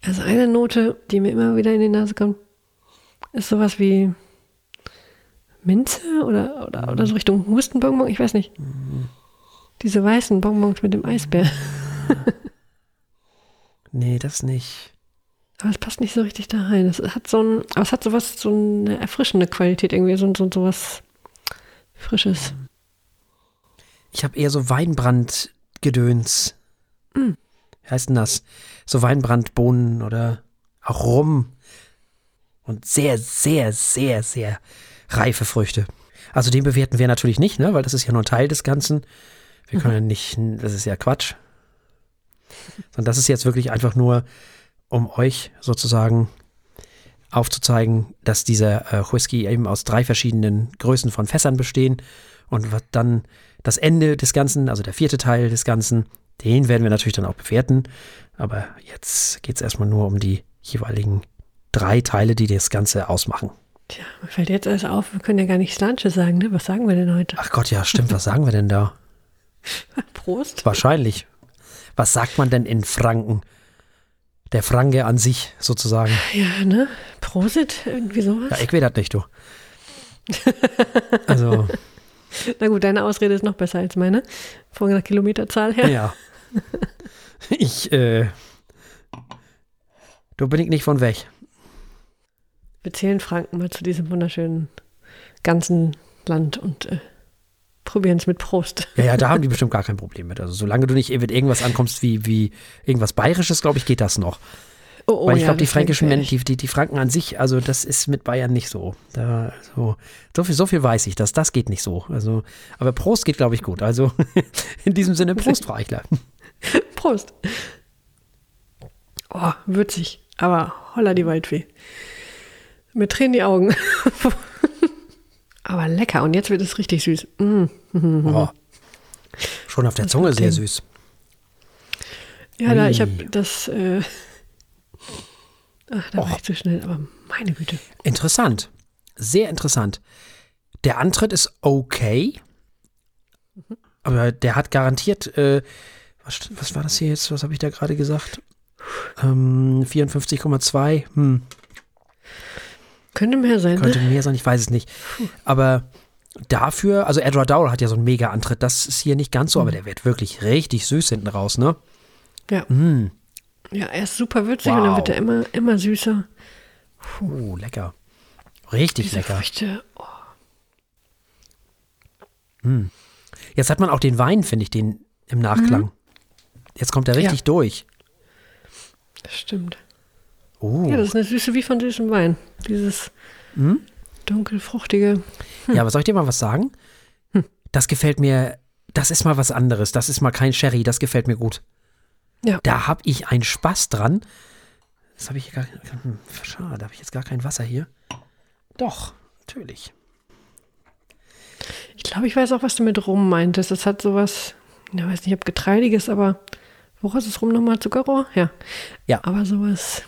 Also eine Note, die mir immer wieder in die Nase kommt, ist sowas wie Minze oder, oder, oder so Richtung Hustenbonbon, ich weiß nicht. Diese weißen Bonbons mit dem Eisbär. <laughs> nee, das nicht. Aber es passt nicht so richtig da rein. Es hat so ein, aber es hat sowas, so eine erfrischende Qualität irgendwie, so, so, so was Frisches. Ich habe eher so Weinbrandgedöns. Mm. Wie heißt denn das? So Weinbrandbohnen oder auch Rum. Und sehr, sehr, sehr, sehr reife Früchte. Also den bewerten wir natürlich nicht, ne? weil das ist ja nur ein Teil des Ganzen. Wir können ja nicht, das ist ja Quatsch. Sondern das ist jetzt wirklich einfach nur um euch sozusagen aufzuzeigen, dass dieser äh, Whisky eben aus drei verschiedenen Größen von Fässern bestehen und dann das Ende des Ganzen, also der vierte Teil des Ganzen, den werden wir natürlich dann auch bewerten. Aber jetzt geht es erstmal nur um die jeweiligen drei Teile, die das Ganze ausmachen. Tja, mir fällt jetzt alles auf, wir können ja gar nicht Slanche sagen, ne? Was sagen wir denn heute? Ach Gott, ja, stimmt, was sagen wir denn da? <laughs> Prost. Wahrscheinlich. Was sagt man denn in Franken? Der Franke an sich sozusagen. Ja, ne? Prosit, irgendwie sowas. Ja, ich weiß das nicht, du. <laughs> also. Na gut, deine Ausrede ist noch besser als meine. Von der Kilometerzahl her. Ja. Ich, äh. Du bin ich nicht von weg. Wir zählen Franken mal zu diesem wunderschönen ganzen Land und äh, probieren es mit Prost. Ja, ja, da haben die <laughs> bestimmt gar kein Problem mit. Also solange du nicht mit irgendwas ankommst wie, wie irgendwas Bayerisches, glaube ich, geht das noch. Oh, oh, Weil ich ja, glaube, die fränkischen Menschen, die, die, die Franken an sich, also das ist mit Bayern nicht so. Da, so, so, viel, so viel weiß ich, dass das geht nicht so. Also, aber Prost geht, glaube ich, gut. Also <laughs> in diesem Sinne, Prost, Frau Eichler. <laughs> Prost. Oh, würzig, aber holla die Waldfee. Mit Tränen die Augen. Aber lecker und jetzt wird es richtig süß. Mm. Oh. Schon auf der Das Zunge sehr süß. Ja, da, ich habe das. Äh, ach, da war Och. ich zu schnell, aber meine Güte. Interessant. Sehr interessant. Der Antritt ist okay. Aber der hat garantiert, äh, was, was war das hier jetzt? Was habe ich da gerade gesagt? Ähm, 54,2. Hm, Könnte mehr sein. könnte ne? mehr sein, ich weiß es nicht. Aber dafür, also Edward Dowell hat ja so einen mega Antritt. Das ist hier nicht ganz so, aber der wird wirklich richtig süß hinten raus, ne? Ja. Mm. ja, er ist super würzig und dann Wow. wird er immer, immer süßer. Oh, lecker. Richtig Diese lecker. Früchte. Oh, Jetzt hat man auch den Wein, finde ich, den im Nachklang. Jetzt kommt er richtig Ja. durch. das stimmt. Oh. Ja, das ist eine Süße wie von süßem Wein. Dieses Hm? dunkelfruchtige. Ja, aber soll ich dir mal was sagen? Das gefällt mir, das ist mal was anderes. Das ist mal kein Sherry, das gefällt mir gut. Ja. Da habe ich einen Spaß dran. Das habe ich gar hm, Schade, da habe ich jetzt gar kein Wasser hier. Doch, natürlich. Ich glaube, ich weiß auch, was du mit Rum meintest. Das hat sowas, ich weiß nicht, ob getreidiges, aber woraus ist Rum nochmal? Zuckerrohr? Ja. Ja. Aber sowas,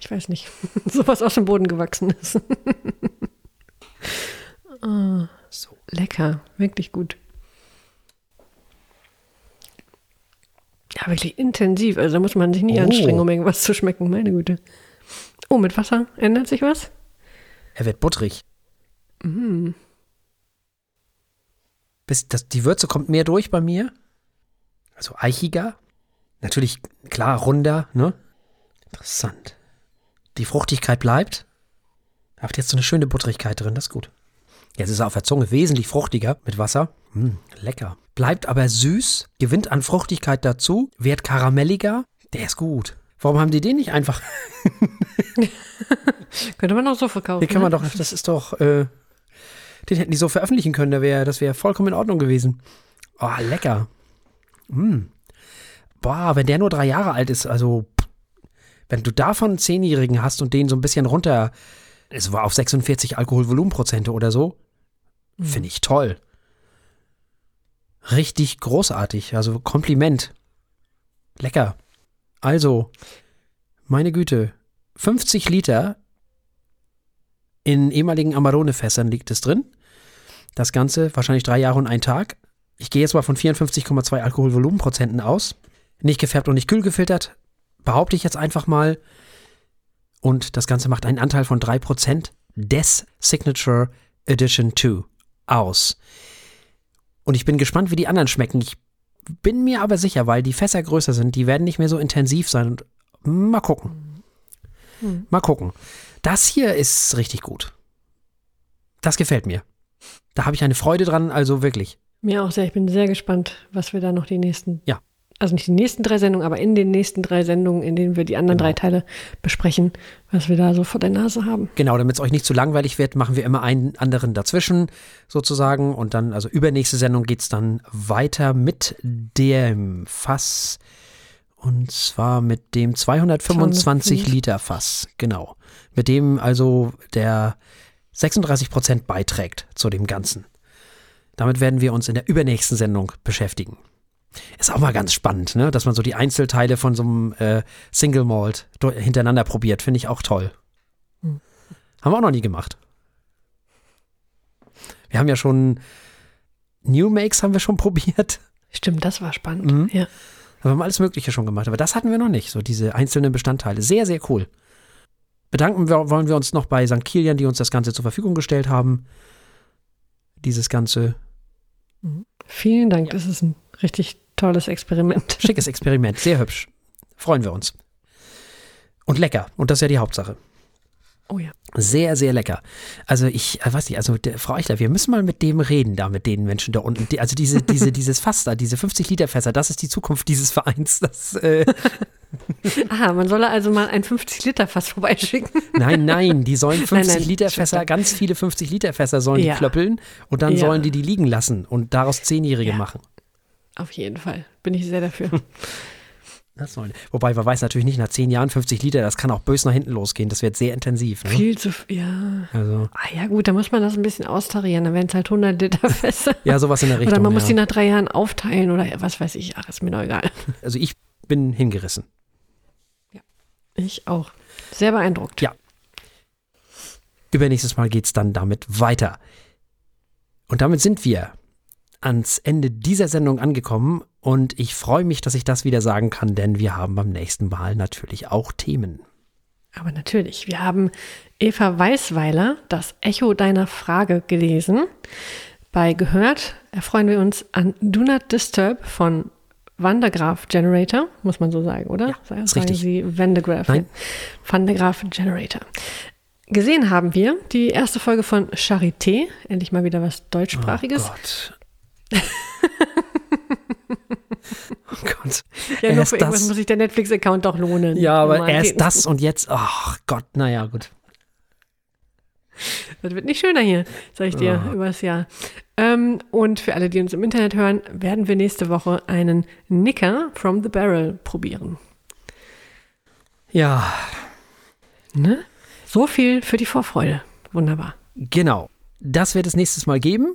ich weiß nicht, <laughs> sowas aus dem Boden gewachsen ist. <laughs> Ah, So. lecker, wirklich gut. Ja, wirklich intensiv. Also da muss man sich nicht Oh. anstrengen, um irgendwas zu schmecken. Meine Güte. Oh, mit Wasser ändert sich was? Er wird butterig. Mm. Bis das, die Würze kommt mehr durch bei mir. Also eichiger. Natürlich, klar, runder, ne? Interessant. Die Fruchtigkeit bleibt. Habt jetzt so eine schöne Butterigkeit drin, das ist gut. Jetzt ist er auf der Zunge wesentlich fruchtiger mit Wasser. Mm, lecker. Bleibt aber süß, gewinnt an Fruchtigkeit dazu, wird karamelliger. Der ist gut. Warum haben die den nicht einfach? <laughs> Könnte man auch so verkaufen. Den kann man ne? doch, das ist doch, äh, den hätten die so veröffentlichen können, der wär, das wäre vollkommen in Ordnung gewesen. Oh, lecker. Mm. Boah, wenn der nur drei Jahre alt ist, also, wenn du davon einen Zehnjährigen hast und den so ein bisschen runter, es war auf 46 Alkoholvolumenprozente oder so, finde ich toll. Richtig großartig, also Kompliment. Lecker. Also, meine Güte, 50 Liter in ehemaligen Amarone-Fässern liegt es drin. Das Ganze wahrscheinlich drei Jahre und ein Tag. Ich gehe jetzt mal von 54,2 Alkoholvolumenprozenten aus. Nicht gefärbt und nicht kühl gefiltert. Behaupte ich jetzt einfach mal. Und das Ganze macht einen Anteil von 3% des Signature Edition 2 aus. Und ich bin gespannt, wie die anderen schmecken. Ich bin mir aber sicher, weil die Fässer größer sind, die werden nicht mehr so intensiv sein. Und mal gucken. Hm. Mal gucken. Das hier ist richtig gut. Das gefällt mir. Da habe ich eine Freude dran, also wirklich. Mir auch sehr. Ich bin sehr gespannt, was wir da noch die nächsten, Ja. Also nicht die nächsten drei Sendungen, aber in den nächsten drei Sendungen, in denen wir die anderen Genau. drei Teile besprechen, was wir da so vor der Nase haben. Genau, damit es euch nicht zu langweilig wird, machen wir immer einen anderen dazwischen sozusagen. Und dann, also übernächste Sendung geht es dann weiter mit dem Fass. Und zwar mit dem 225 205. Liter Fass. Genau. Mit dem also der 36 Prozent beiträgt zu dem Ganzen. Damit werden wir uns in der übernächsten Sendung beschäftigen. Ist auch mal ganz spannend, ne? dass man so die Einzelteile von so einem äh, Single Malt hintereinander probiert. Finde ich auch toll. Hm. Haben wir auch noch nie gemacht. Wir haben ja schon New Makes haben wir schon <laughs> probiert. Stimmt, das war spannend. Mhm. Ja. Wir haben alles Mögliche schon gemacht, aber das hatten wir noch nicht, so diese einzelnen Bestandteile. Sehr, sehr cool. Bedanken wir, wollen wir uns noch bei St. Kilian, die uns das Ganze zur Verfügung gestellt haben. Dieses ganze Vielen Dank. Das ist ein richtig tolles Experiment. <laughs> schickes Experiment, sehr hübsch. Freuen wir uns. Und lecker. Und das ist ja die Hauptsache. Oh ja. Sehr, sehr lecker. Also ich äh, weiß nicht, also der, Frau Eichler, wir müssen mal mit dem reden, da mit den Menschen da unten. Die, also diese, diese, dieses Fass da, diese 50 Liter Fässer, das ist die Zukunft dieses Vereins. Das, äh, <laughs> Aha, man solle also mal ein 50-Liter-Fass vorbeischicken. Nein, nein, die sollen 50 <laughs> Nein, nein, Liter Fässer, ganz viele 50 Liter Fässer sollen Ja. die klöppeln und dann Ja. sollen die die liegen lassen und daraus Zehnjährige Ja. machen. Auf jeden Fall. Bin ich sehr dafür. <laughs> Das sollen. Wobei, man weiß natürlich nicht, nach zehn Jahren 50 Liter, das kann auch böse nach hinten losgehen. Das wird sehr intensiv. Ne? Viel zu, ja. Also, Ah ja gut, da muss man das ein bisschen austarieren. Dann wären es halt 100 Liter <laughs> Fässer. ja, sowas in der Richtung. Oder man muss ja. die nach drei Jahren aufteilen oder was weiß ich. Ach, ist mir doch egal. <laughs> Also ich bin hingerissen. Ich auch. Sehr beeindruckt. Ja. Übernächstes Mal geht's dann damit weiter. Und damit sind wir ans Ende dieser Sendung angekommen und ich freue mich, dass ich das wieder sagen kann, denn wir haben beim nächsten Mal natürlich auch Themen. Aber natürlich, wir haben Eva Weißweiler das Echo deiner Frage gelesen. Bei Gehört erfreuen wir uns an Do Not Disturb von Vandergraaf Generator, muss man so sagen, oder? Ja, sagen richtig. Sie Vandergraaf. Nein. Vandergraaf Generator. Gesehen haben wir die erste Folge von Charité, endlich mal wieder was Deutschsprachiges. Oh Gott. <laughs> oh Gott. ja, nur für irgendwas das- muss sich der Netflix-Account doch lohnen. Ja, aber erst das und jetzt, ach Gott, naja, gut. Das wird nicht schöner hier, sag ich dir, Ah. übers Jahr. Ähm, und für alle, die uns im Internet hören, werden wir nächste Woche einen Nicker from the Barrel probieren. Ja, Ne? So viel für die Vorfreude. Wunderbar. genau. Das wird es nächstes Mal geben.